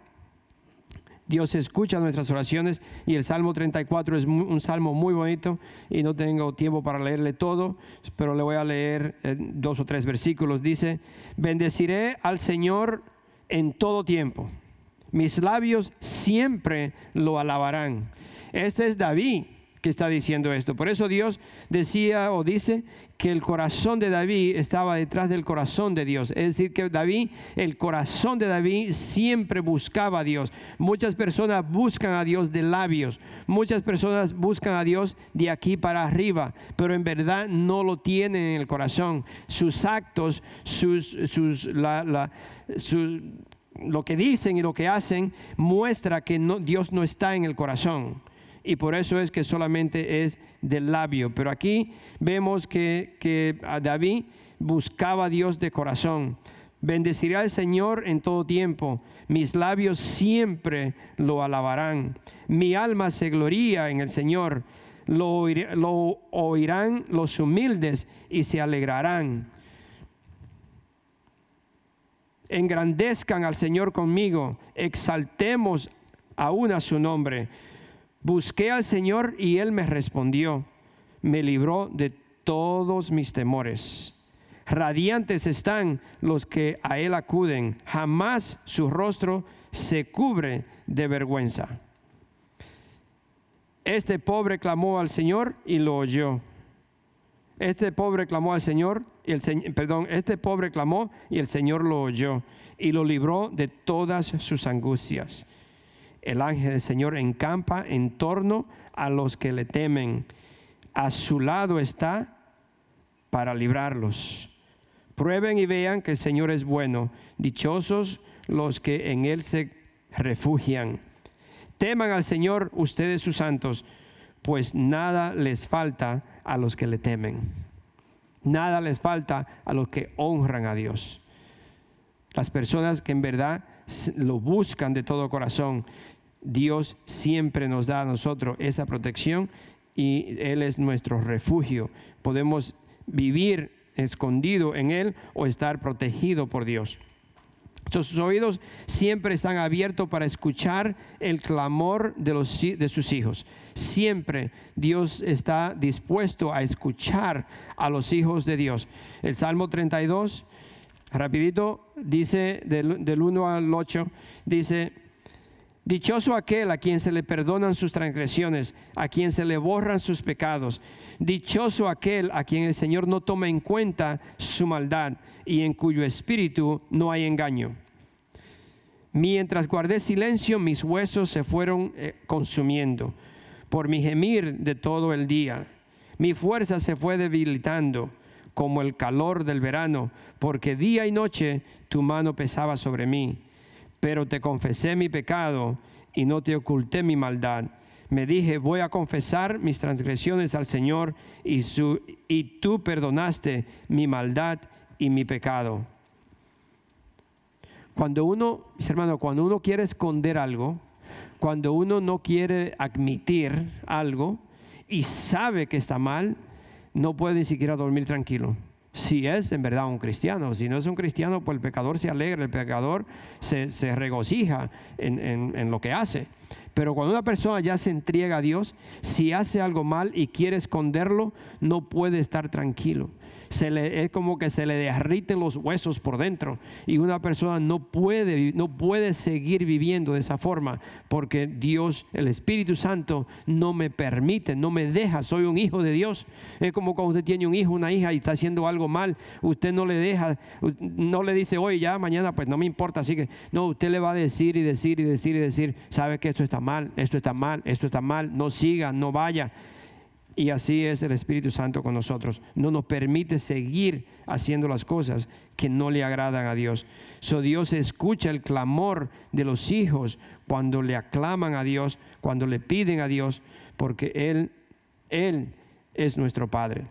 Dios escucha nuestras oraciones y el Salmo 34 es un salmo muy bonito y no tengo tiempo para leerle todo, pero le voy a leer eh, dos o tres versículos. Dice, bendeciré al Señor en todo tiempo, mis labios siempre lo alabarán. Este es David que está diciendo esto. Por eso Dios decía o dice que el corazón de David estaba detrás del corazón de Dios. Es decir, que David, el corazón de David siempre buscaba a Dios. Muchas personas buscan a Dios de labios, muchas personas buscan a Dios de aquí para arriba, pero en verdad no lo tienen en el corazón. Sus actos, sus, sus, lo que dicen y lo que hacen muestra que no, Dios no está en el corazón y por eso es que solamente es del labio. Pero aquí vemos que, que David buscaba a Dios de corazón. Bendeciré al Señor en todo tiempo. Mis labios siempre lo alabarán. Mi alma se gloría en el Señor. Lo oirán los humildes y se alegrarán. Engrandezcan al Señor conmigo. Exaltemos aún a su nombre. Busqué al Señor y Él me respondió, me libró de todos mis temores. Radiantes están los que a Él acuden, jamás su rostro se cubre de vergüenza. Este pobre clamó al Señor y lo oyó. Este pobre clamó al Señor, y el, perdón, este pobre clamó y el Señor lo oyó y lo libró de todas sus angustias el ángel del Señor encampa en torno a los que le temen. A su lado está para librarlos. Prueben y vean que el Señor es bueno. Dichosos los que en Él se refugian. Teman al Señor ustedes sus santos, pues nada les falta a los que le temen. Nada les falta a los que honran a Dios. Las personas que en verdad lo buscan de todo corazón. Dios siempre nos da a nosotros esa protección y Él es nuestro refugio. Podemos vivir escondido en Él o estar protegido por Dios. Sus oídos siempre están abiertos para escuchar el clamor de, los, de sus hijos. Siempre Dios está dispuesto a escuchar a los hijos de Dios. El Salmo 32 Rapidito, dice del, del 1 al 8, dice, Dichoso aquel a quien se le perdonan sus transgresiones, a quien se le borran sus pecados. Dichoso aquel a quien el Señor no toma en cuenta su maldad y en cuyo espíritu no hay engaño. Mientras guardé silencio, mis huesos se fueron eh, consumiendo por mi gemir de todo el día. Mi fuerza se fue debilitando como el calor del verano, porque día y noche tu mano pesaba sobre mí. Pero te confesé mi pecado y no te oculté mi maldad. Me dije, voy a confesar mis transgresiones al Señor y, tú perdonaste mi maldad y mi pecado. Cuando uno, mis hermanos, cuando uno quiere esconder algo, cuando uno no quiere admitir algo y sabe que está mal, no puede ni siquiera dormir tranquilo. Si es en verdad un cristiano, si no es un cristiano, pues el pecador se alegra, el pecador se, regocija en, en lo que hace. Pero cuando una persona ya se entrega a Dios, si hace algo mal y quiere esconderlo, no puede estar tranquilo. Se le, es como que se le derriten los huesos por dentro. Y una persona no puede, no puede seguir viviendo de esa forma porque Dios, el Espíritu Santo, no me permite, no me deja. Soy un hijo de Dios. Es como cuando usted tiene un hijo, una hija y está haciendo algo mal. Usted no le deja, no le dice, hoy ya, mañana, pues no me importa. Así que no, usted le va a decir y decir y decir y decir, sabe que esto está mal, esto está mal, esto está mal, no siga, no vaya. Y así es el Espíritu Santo con nosotros. No nos permite seguir haciendo las cosas que no le agradan a Dios. So Dios escucha el clamor de los hijos cuando le aclaman a Dios, cuando le piden a Dios, porque Él, Él es nuestro Padre.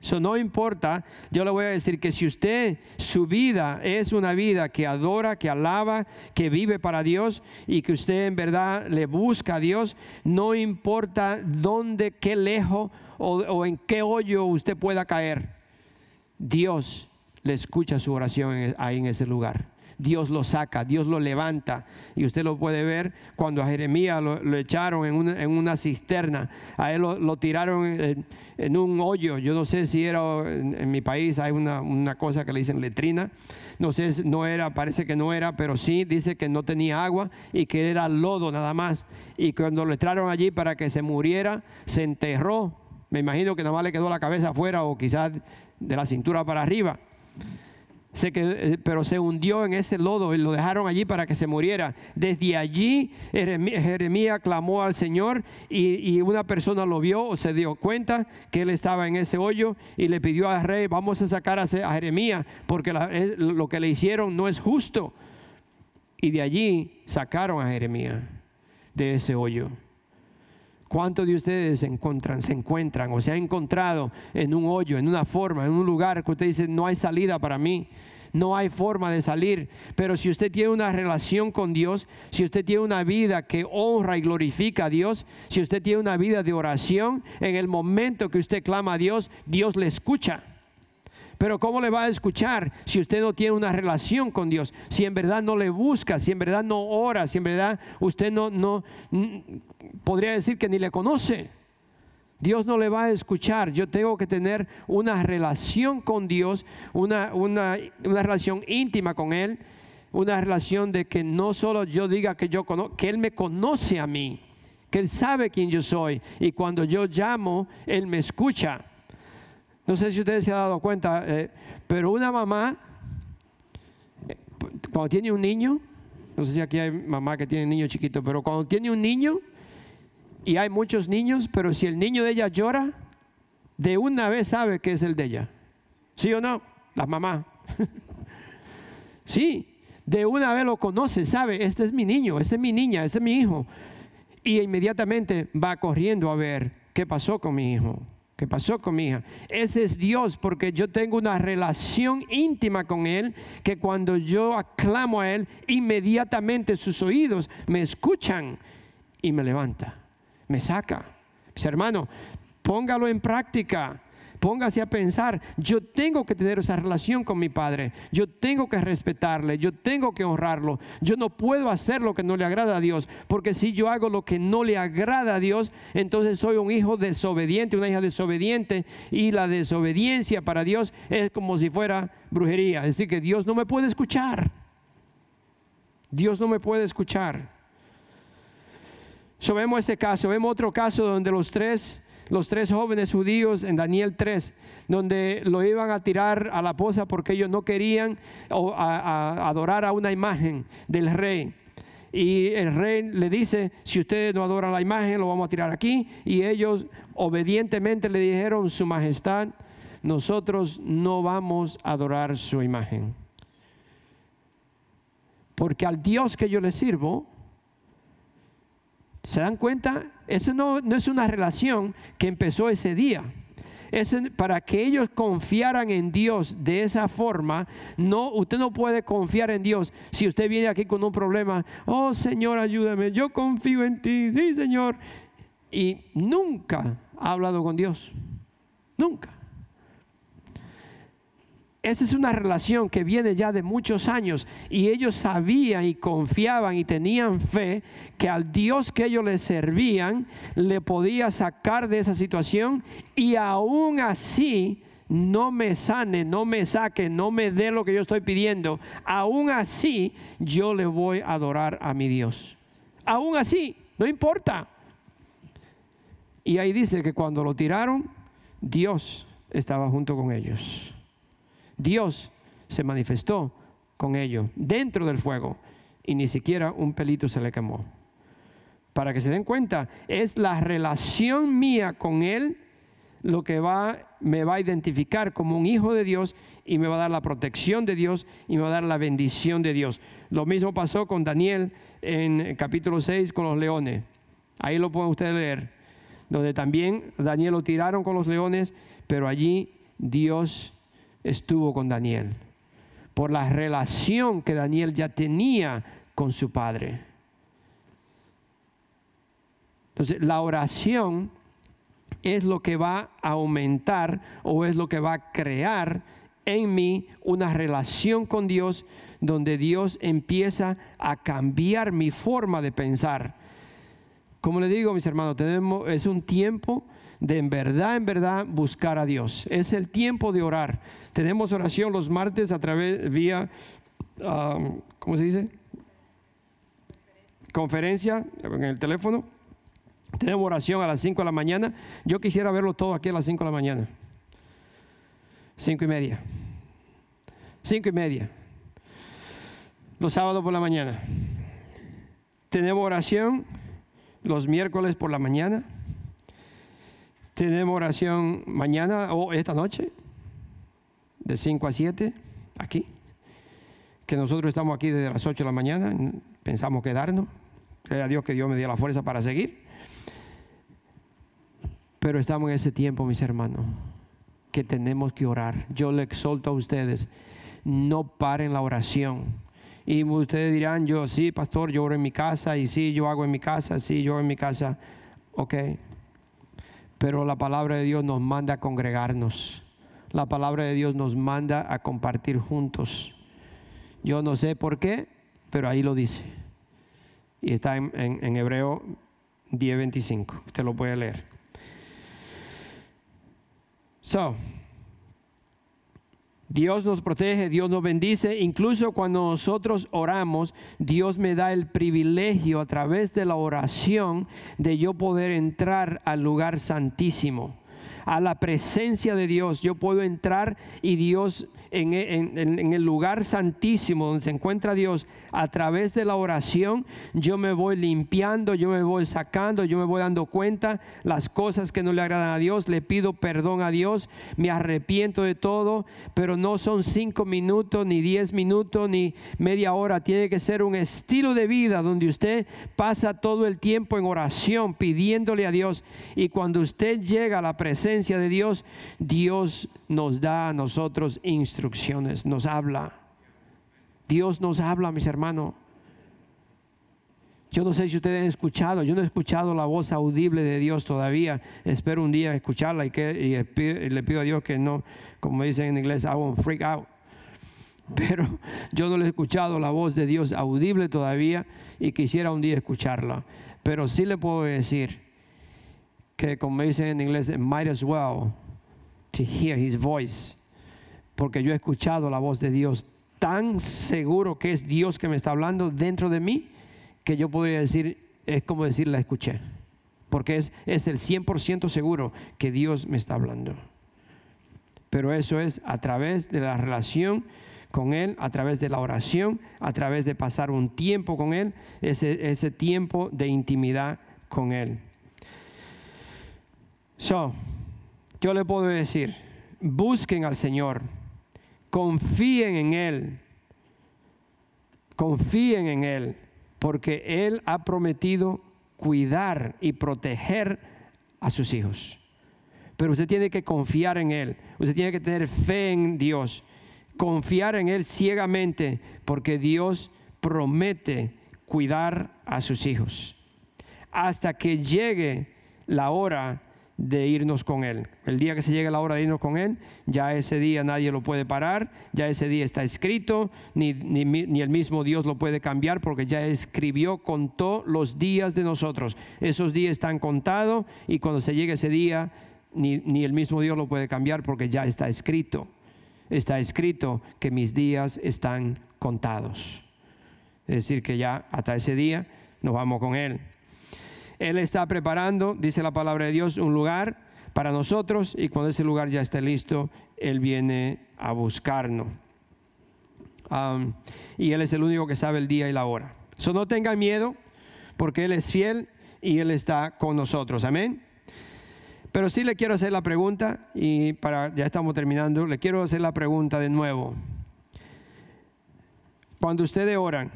Eso no importa, yo le voy a decir que si usted, su vida es una vida que adora, que alaba, que vive para Dios y que usted en verdad le busca a Dios, no importa dónde, qué lejos o, o en qué hoyo usted pueda caer, Dios le escucha su oración ahí en ese lugar. Dios lo saca, Dios lo levanta. Y usted lo puede ver cuando a Jeremías lo, echaron en una, cisterna, a él lo, tiraron en, un hoyo. Yo no sé si era en, mi país, hay una, cosa que le dicen letrina. No sé, no era, parece que no era, pero sí dice que no tenía agua y que era lodo nada más. Y cuando lo echaron allí para que se muriera, se enterró. Me imagino que nada más le quedó la cabeza afuera o quizás de la cintura para arriba que, pero se hundió en ese lodo y lo dejaron allí para que se muriera. Desde allí Jeremías clamó al Señor y, una persona lo vio o se dio cuenta que él estaba en ese hoyo y le pidió al rey, vamos a sacar a, Jeremías porque lo que le hicieron no es justo. Y de allí sacaron a Jeremías de ese hoyo. ¿Cuántos de ustedes se encuentran, se encuentran o se han encontrado en un hoyo, en una forma, en un lugar que usted dice, no hay salida para mí? no hay forma de salir. Pero si usted tiene una relación con Dios, si usted tiene una vida que honra y glorifica a Dios, si usted tiene una vida de oración, en el momento que usted clama a Dios, Dios le escucha. Pero ¿cómo le va a escuchar si usted no tiene una relación con Dios? Si en verdad no le busca, si en verdad no ora, si en verdad usted no, no podría decir que ni le conoce. Dios no le va a escuchar. Yo tengo que tener una relación con Dios, una, una, relación íntima con Él, una relación de que no solo yo diga que yo conozco, que Él me conoce a mí, que Él sabe quién yo soy y cuando yo llamo, Él me escucha. No sé si ustedes se han dado cuenta, eh, pero una mamá, eh, cuando tiene un niño, no sé si aquí hay mamá que tiene un niño chiquito, pero cuando tiene un niño, y hay muchos niños, pero si el niño de ella llora, de una vez sabe que es el de ella. ¿Sí o no? Las mamás. [laughs] sí, de una vez lo conoce, sabe, este es mi niño, este es mi niña, este es mi hijo. Y inmediatamente va corriendo a ver qué pasó con mi hijo. ¿Qué pasó con mi hija? Ese es Dios porque yo tengo una relación íntima con Él que cuando yo aclamo a Él, inmediatamente sus oídos me escuchan y me levanta, me saca. Mis hermanos, póngalo en práctica. Póngase a pensar, yo tengo que tener esa relación con mi padre, yo tengo que respetarle, yo tengo que honrarlo, yo no puedo hacer lo que no le agrada a Dios, porque si yo hago lo que no le agrada a Dios, entonces soy un hijo desobediente, una hija desobediente, y la desobediencia para Dios es como si fuera brujería, es decir, que Dios no me puede escuchar, Dios no me puede escuchar. So, vemos ese caso, vemos otro caso donde los tres los tres jóvenes judíos en Daniel 3, donde lo iban a tirar a la poza porque ellos no querían adorar a una imagen del rey. Y el rey le dice, si ustedes no adoran la imagen, lo vamos a tirar aquí. Y ellos obedientemente le dijeron, su majestad, nosotros no vamos a adorar su imagen. Porque al Dios que yo le sirvo, ¿Se dan cuenta? Eso no, no es una relación que empezó ese día. Es para que ellos confiaran en Dios de esa forma, no, usted no puede confiar en Dios si usted viene aquí con un problema. Oh Señor, ayúdame, yo confío en ti, sí Señor. Y nunca ha hablado con Dios, nunca. Esa es una relación que viene ya de muchos años y ellos sabían y confiaban y tenían fe que al Dios que ellos le servían le podía sacar de esa situación y aún así no me sane, no me saque, no me dé lo que yo estoy pidiendo, aún así yo le voy a adorar a mi Dios. Aún así, no importa. Y ahí dice que cuando lo tiraron, Dios estaba junto con ellos. Dios se manifestó con ellos dentro del fuego y ni siquiera un pelito se le quemó. Para que se den cuenta, es la relación mía con Él lo que va, me va a identificar como un hijo de Dios y me va a dar la protección de Dios y me va a dar la bendición de Dios. Lo mismo pasó con Daniel en capítulo 6 con los leones. Ahí lo pueden ustedes leer. Donde también Daniel lo tiraron con los leones, pero allí Dios estuvo con Daniel. Por la relación que Daniel ya tenía con su padre. Entonces, la oración es lo que va a aumentar o es lo que va a crear en mí una relación con Dios donde Dios empieza a cambiar mi forma de pensar. Como le digo, mis hermanos, tenemos, es un tiempo de en verdad, en verdad buscar a Dios. Es el tiempo de orar. Tenemos oración los martes a través, vía, um, ¿cómo se dice? Conferencia en el teléfono tenemos oración a las 5 de la mañana. Yo quisiera verlo todo aquí a las 5 de la mañana. 5 y media. 5 y media. Los sábados por la mañana. Tenemos oración los miércoles por la mañana. Tenemos oración mañana o esta noche, de 5 a 7, aquí. Que nosotros estamos aquí desde las 8 de la mañana, pensamos quedarnos. a Dios que Dios me dio la fuerza para seguir. Pero estamos en ese tiempo, mis hermanos, que tenemos que orar. Yo le exhorto a ustedes, no paren la oración. Y ustedes dirán, yo sí, pastor, yo oro en mi casa, y sí, yo hago en mi casa, sí, yo en mi casa. Ok. Pero la palabra de Dios nos manda a congregarnos. La palabra de Dios nos manda a compartir juntos. Yo no sé por qué, pero ahí lo dice. Y está en, en Hebreo 10:25. Usted lo puede leer. So, Dios nos protege, Dios nos bendice. Incluso cuando nosotros oramos, Dios me da el privilegio a través de la oración de yo poder entrar al lugar santísimo, a la presencia de Dios. Yo puedo entrar y Dios en, el lugar santísimo donde se encuentra Dios, a través de la oración, yo me voy limpiando, yo me voy sacando, yo me voy dando cuenta las cosas que no le agradan a Dios, le pido perdón a Dios, me arrepiento de todo, pero no son cinco minutos, ni diez minutos, ni media hora, tiene que ser un estilo de vida donde usted pasa todo el tiempo en oración, pidiéndole a Dios, y cuando usted llega a la presencia de Dios, Dios nos da a nosotros instrucciones instrucciones, nos habla. Dios nos habla, mis hermanos. Yo no sé si ustedes han escuchado, yo no he escuchado la voz audible de Dios todavía. Espero un día escucharla y, que, le pido a Dios que no, como dicen en inglés, I won't freak out. Pero yo no le he escuchado la voz de Dios audible todavía y quisiera un día escucharla. Pero sí le puedo decir que, como dicen en inglés, might as well to hear his voice porque yo he escuchado la voz de Dios tan seguro que es Dios que me está hablando dentro de mí, que yo podría decir, es como decir, la escuché, porque es, es el 100% seguro que Dios me está hablando. Pero eso es a través de la relación con Él, a través de la oración, a través de pasar un tiempo con Él, ese, ese tiempo de intimidad con Él. So, yo le puedo decir, busquen al Señor confíen en Él. Confíen en Él, porque Él ha prometido cuidar y proteger a sus hijos. Pero usted tiene que confiar en Él. Usted tiene que tener fe en Dios. Confiar en Él ciegamente, porque Dios promete cuidar a sus hijos. Hasta que llegue la hora de irnos con Él. El día que se llegue la hora de irnos con Él, ya ese día nadie lo puede parar, ya ese día está escrito, ni, ni, el mismo Dios lo puede cambiar porque ya escribió, contó los días de nosotros. Esos días están contados y cuando se llegue ese día, ni, ni el mismo Dios lo puede cambiar porque ya está escrito. Está escrito que mis días están contados. Es decir, que ya hasta ese día nos vamos con Él. Él está preparando, dice la palabra de Dios, un lugar para nosotros y cuando ese lugar ya esté listo, Él viene a buscarnos. y Él es el único que sabe el día y la hora. So, no tengan miedo porque Él es fiel y Él está con nosotros. Amén. Pero sí le quiero hacer la pregunta y para ya estamos terminando, le quiero hacer la pregunta de nuevo. Cuando ustedes oran,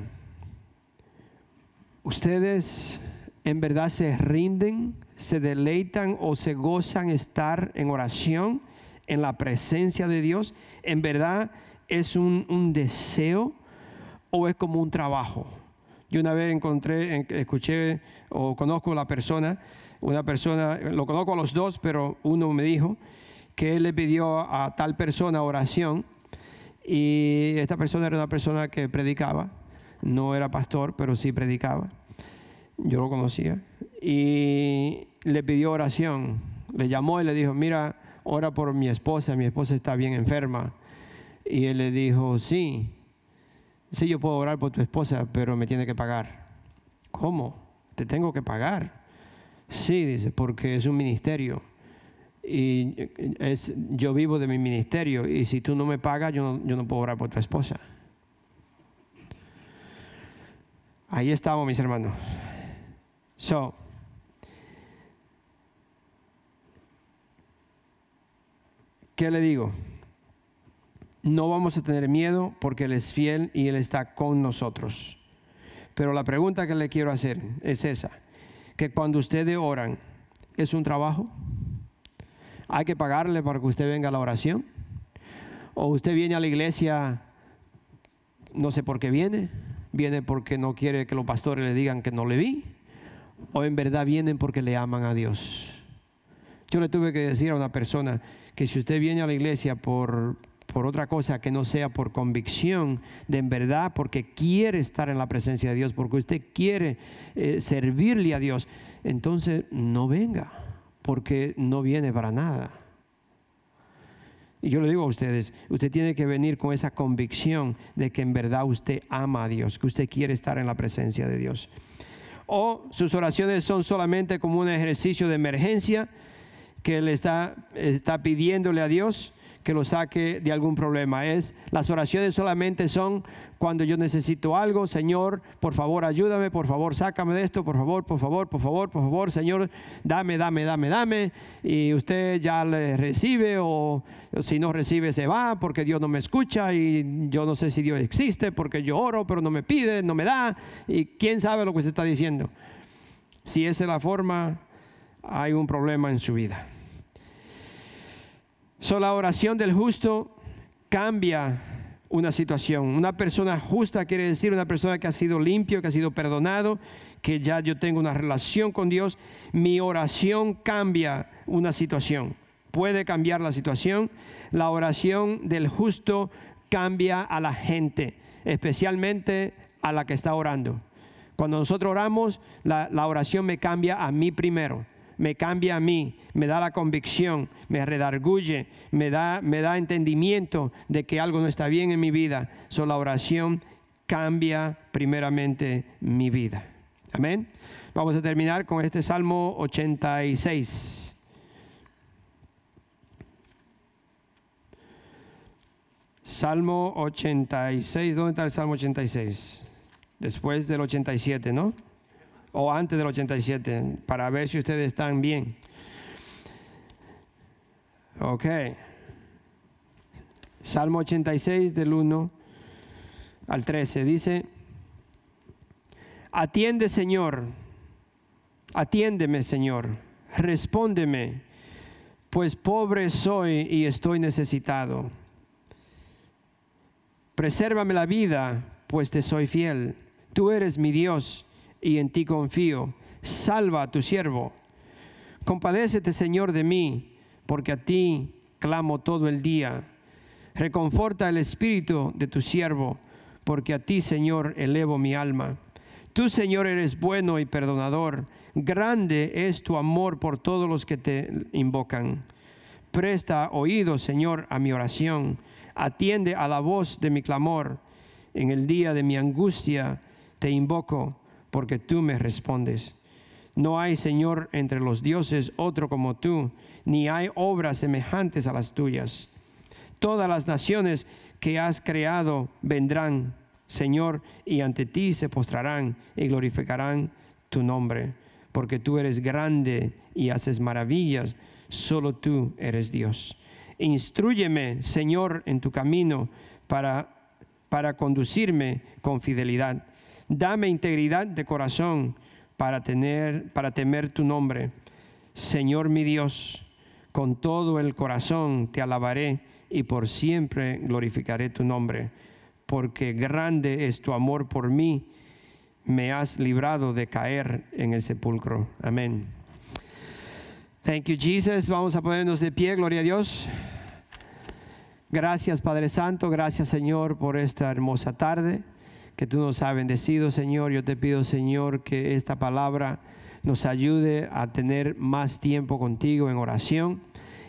ustedes en verdad se rinden, se deleitan o se gozan estar en oración, en la presencia de Dios, en verdad es un, deseo o es como un trabajo. Yo una vez encontré, escuché o conozco a la persona, una persona, lo conozco a los dos, pero uno me dijo que él le pidió a tal persona oración y esta persona era una persona que predicaba, no era pastor, pero sí predicaba yo lo conocía, y le pidió oración. Le llamó y le dijo, mira, ora por mi esposa, mi esposa está bien enferma. Y él le dijo, sí, sí, yo puedo orar por tu esposa, pero me tiene que pagar. ¿Cómo? ¿Te tengo que pagar? Sí, dice, porque es un ministerio. Y es, yo vivo de mi ministerio y si tú no me pagas, yo yo no puedo orar por tu esposa. Ahí estamos, mis hermanos. So, ¿qué le digo? No vamos a tener miedo porque Él es fiel y Él está con nosotros. Pero la pregunta que le quiero hacer es esa, que cuando ustedes oran, ¿es un trabajo? ¿Hay que pagarle para que usted venga a la oración? ¿O usted viene a la iglesia, no sé por qué viene? ¿Viene porque no quiere que los pastores le digan que no le vi? O en verdad vienen porque le aman a Dios. Yo le tuve que decir a una persona que si usted viene a la iglesia por, por otra cosa que no sea por convicción de en verdad, porque quiere estar en la presencia de Dios, porque usted quiere eh, servirle a Dios, entonces no venga, porque no viene para nada. Y yo le digo a ustedes, usted tiene que venir con esa convicción de que en verdad usted ama a Dios, que usted quiere estar en la presencia de Dios o sus oraciones son solamente como un ejercicio de emergencia que le está, está pidiéndole a Dios que lo saque de algún problema. Es las oraciones solamente son cuando yo necesito algo, Señor, por favor, ayúdame, por favor, sácame de esto, por favor, por favor, por favor, por favor, Señor, dame, dame, dame, dame. Y usted ya le recibe o, si no recibe se va porque Dios no me escucha y yo no sé si Dios existe porque yo oro, pero no me pide, no me da. Y quién sabe lo que se está diciendo. Si esa es la forma, hay un problema en su vida. So, la oración del justo cambia una situación. Una persona justa quiere decir una persona que ha sido limpio, que ha sido perdonado, que ya yo tengo una relación con Dios. Mi oración cambia una situación. Puede cambiar la situación. La oración del justo cambia a la gente, especialmente a la que está orando. Cuando nosotros oramos, la, la oración me cambia a mí primero me cambia a mí, me da la convicción, me redarguye, me da, me da entendimiento de que algo no está bien en mi vida. So, la oración cambia primeramente mi vida. Amén. Vamos a terminar con este Salmo 86. Salmo 86, ¿dónde está el Salmo 86? Después del 87, ¿no? O antes del 87 para ver si ustedes están bien. Ok. Salmo 86 del 1 al 13 dice, atiende Señor, atiéndeme Señor, respóndeme, pues pobre soy y estoy necesitado. Presérvame la vida, pues te soy fiel. Tú eres mi Dios y en ti confío. Salva a tu siervo. Compadécete, Señor, de mí, porque a ti clamo todo el día. Reconforta el espíritu de tu siervo, porque a ti, Señor, elevo mi alma. Tú, Señor, eres bueno y perdonador. Grande es tu amor por todos los que te invocan. Presta oído, Señor, a mi oración. Atiende a la voz de mi clamor. En el día de mi angustia te invoco, porque tú me respondes. No hay, Señor, entre los dioses otro como tú, ni hay obras semejantes a las tuyas. Todas las naciones que has creado vendrán, Señor, y ante ti se postrarán y glorificarán tu nombre, porque tú eres grande y haces maravillas, solo tú eres Dios. Instruyeme, Señor, en tu camino para, para conducirme con fidelidad. Dame integridad de corazón para, tener, para temer tu nombre. Señor mi Dios, con todo el corazón te alabaré y por siempre glorificaré tu nombre, porque grande es tu amor por mí, me has librado de caer en el sepulcro. Amén. Thank you, Jesus. Vamos a ponernos de pie, gloria a Dios. Gracias, Padre Santo. Gracias, Señor, por esta hermosa tarde que tú nos has bendecido, Señor. Yo te pido, Señor, que esta palabra nos ayude a tener más tiempo contigo en oración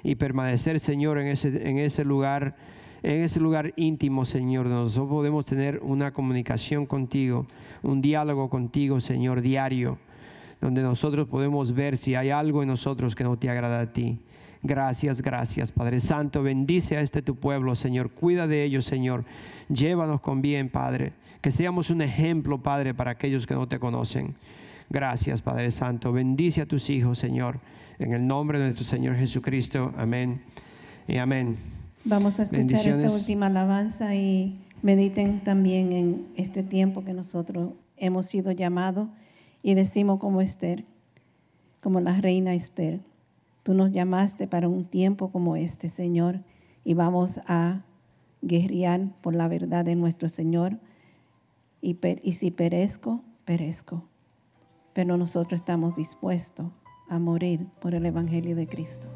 y permanecer, Señor, en ese, en ese lugar, en ese lugar íntimo, Señor. Nosotros podemos tener una comunicación contigo, un diálogo contigo, Señor, diario, donde nosotros podemos ver si hay algo en nosotros que no te agrada a ti. Gracias, gracias, Padre Santo. Bendice a este tu pueblo, Señor. Cuida de ellos, Señor. Llévanos con bien, Padre. Que seamos un ejemplo, Padre, para aquellos que no te conocen. Gracias, Padre Santo. Bendice a tus hijos, Señor. En el nombre de nuestro Señor Jesucristo. Amén y amén. Vamos a escuchar esta última alabanza y mediten también en este tiempo que nosotros hemos sido llamados y decimos como Esther, como la reina Esther. Tú nos llamaste para un tiempo como este, Señor, y vamos a guerrear por la verdad de nuestro Señor. Y, y si perezco, perezco. Pero nosotros estamos dispuestos a morir por el Evangelio de Cristo.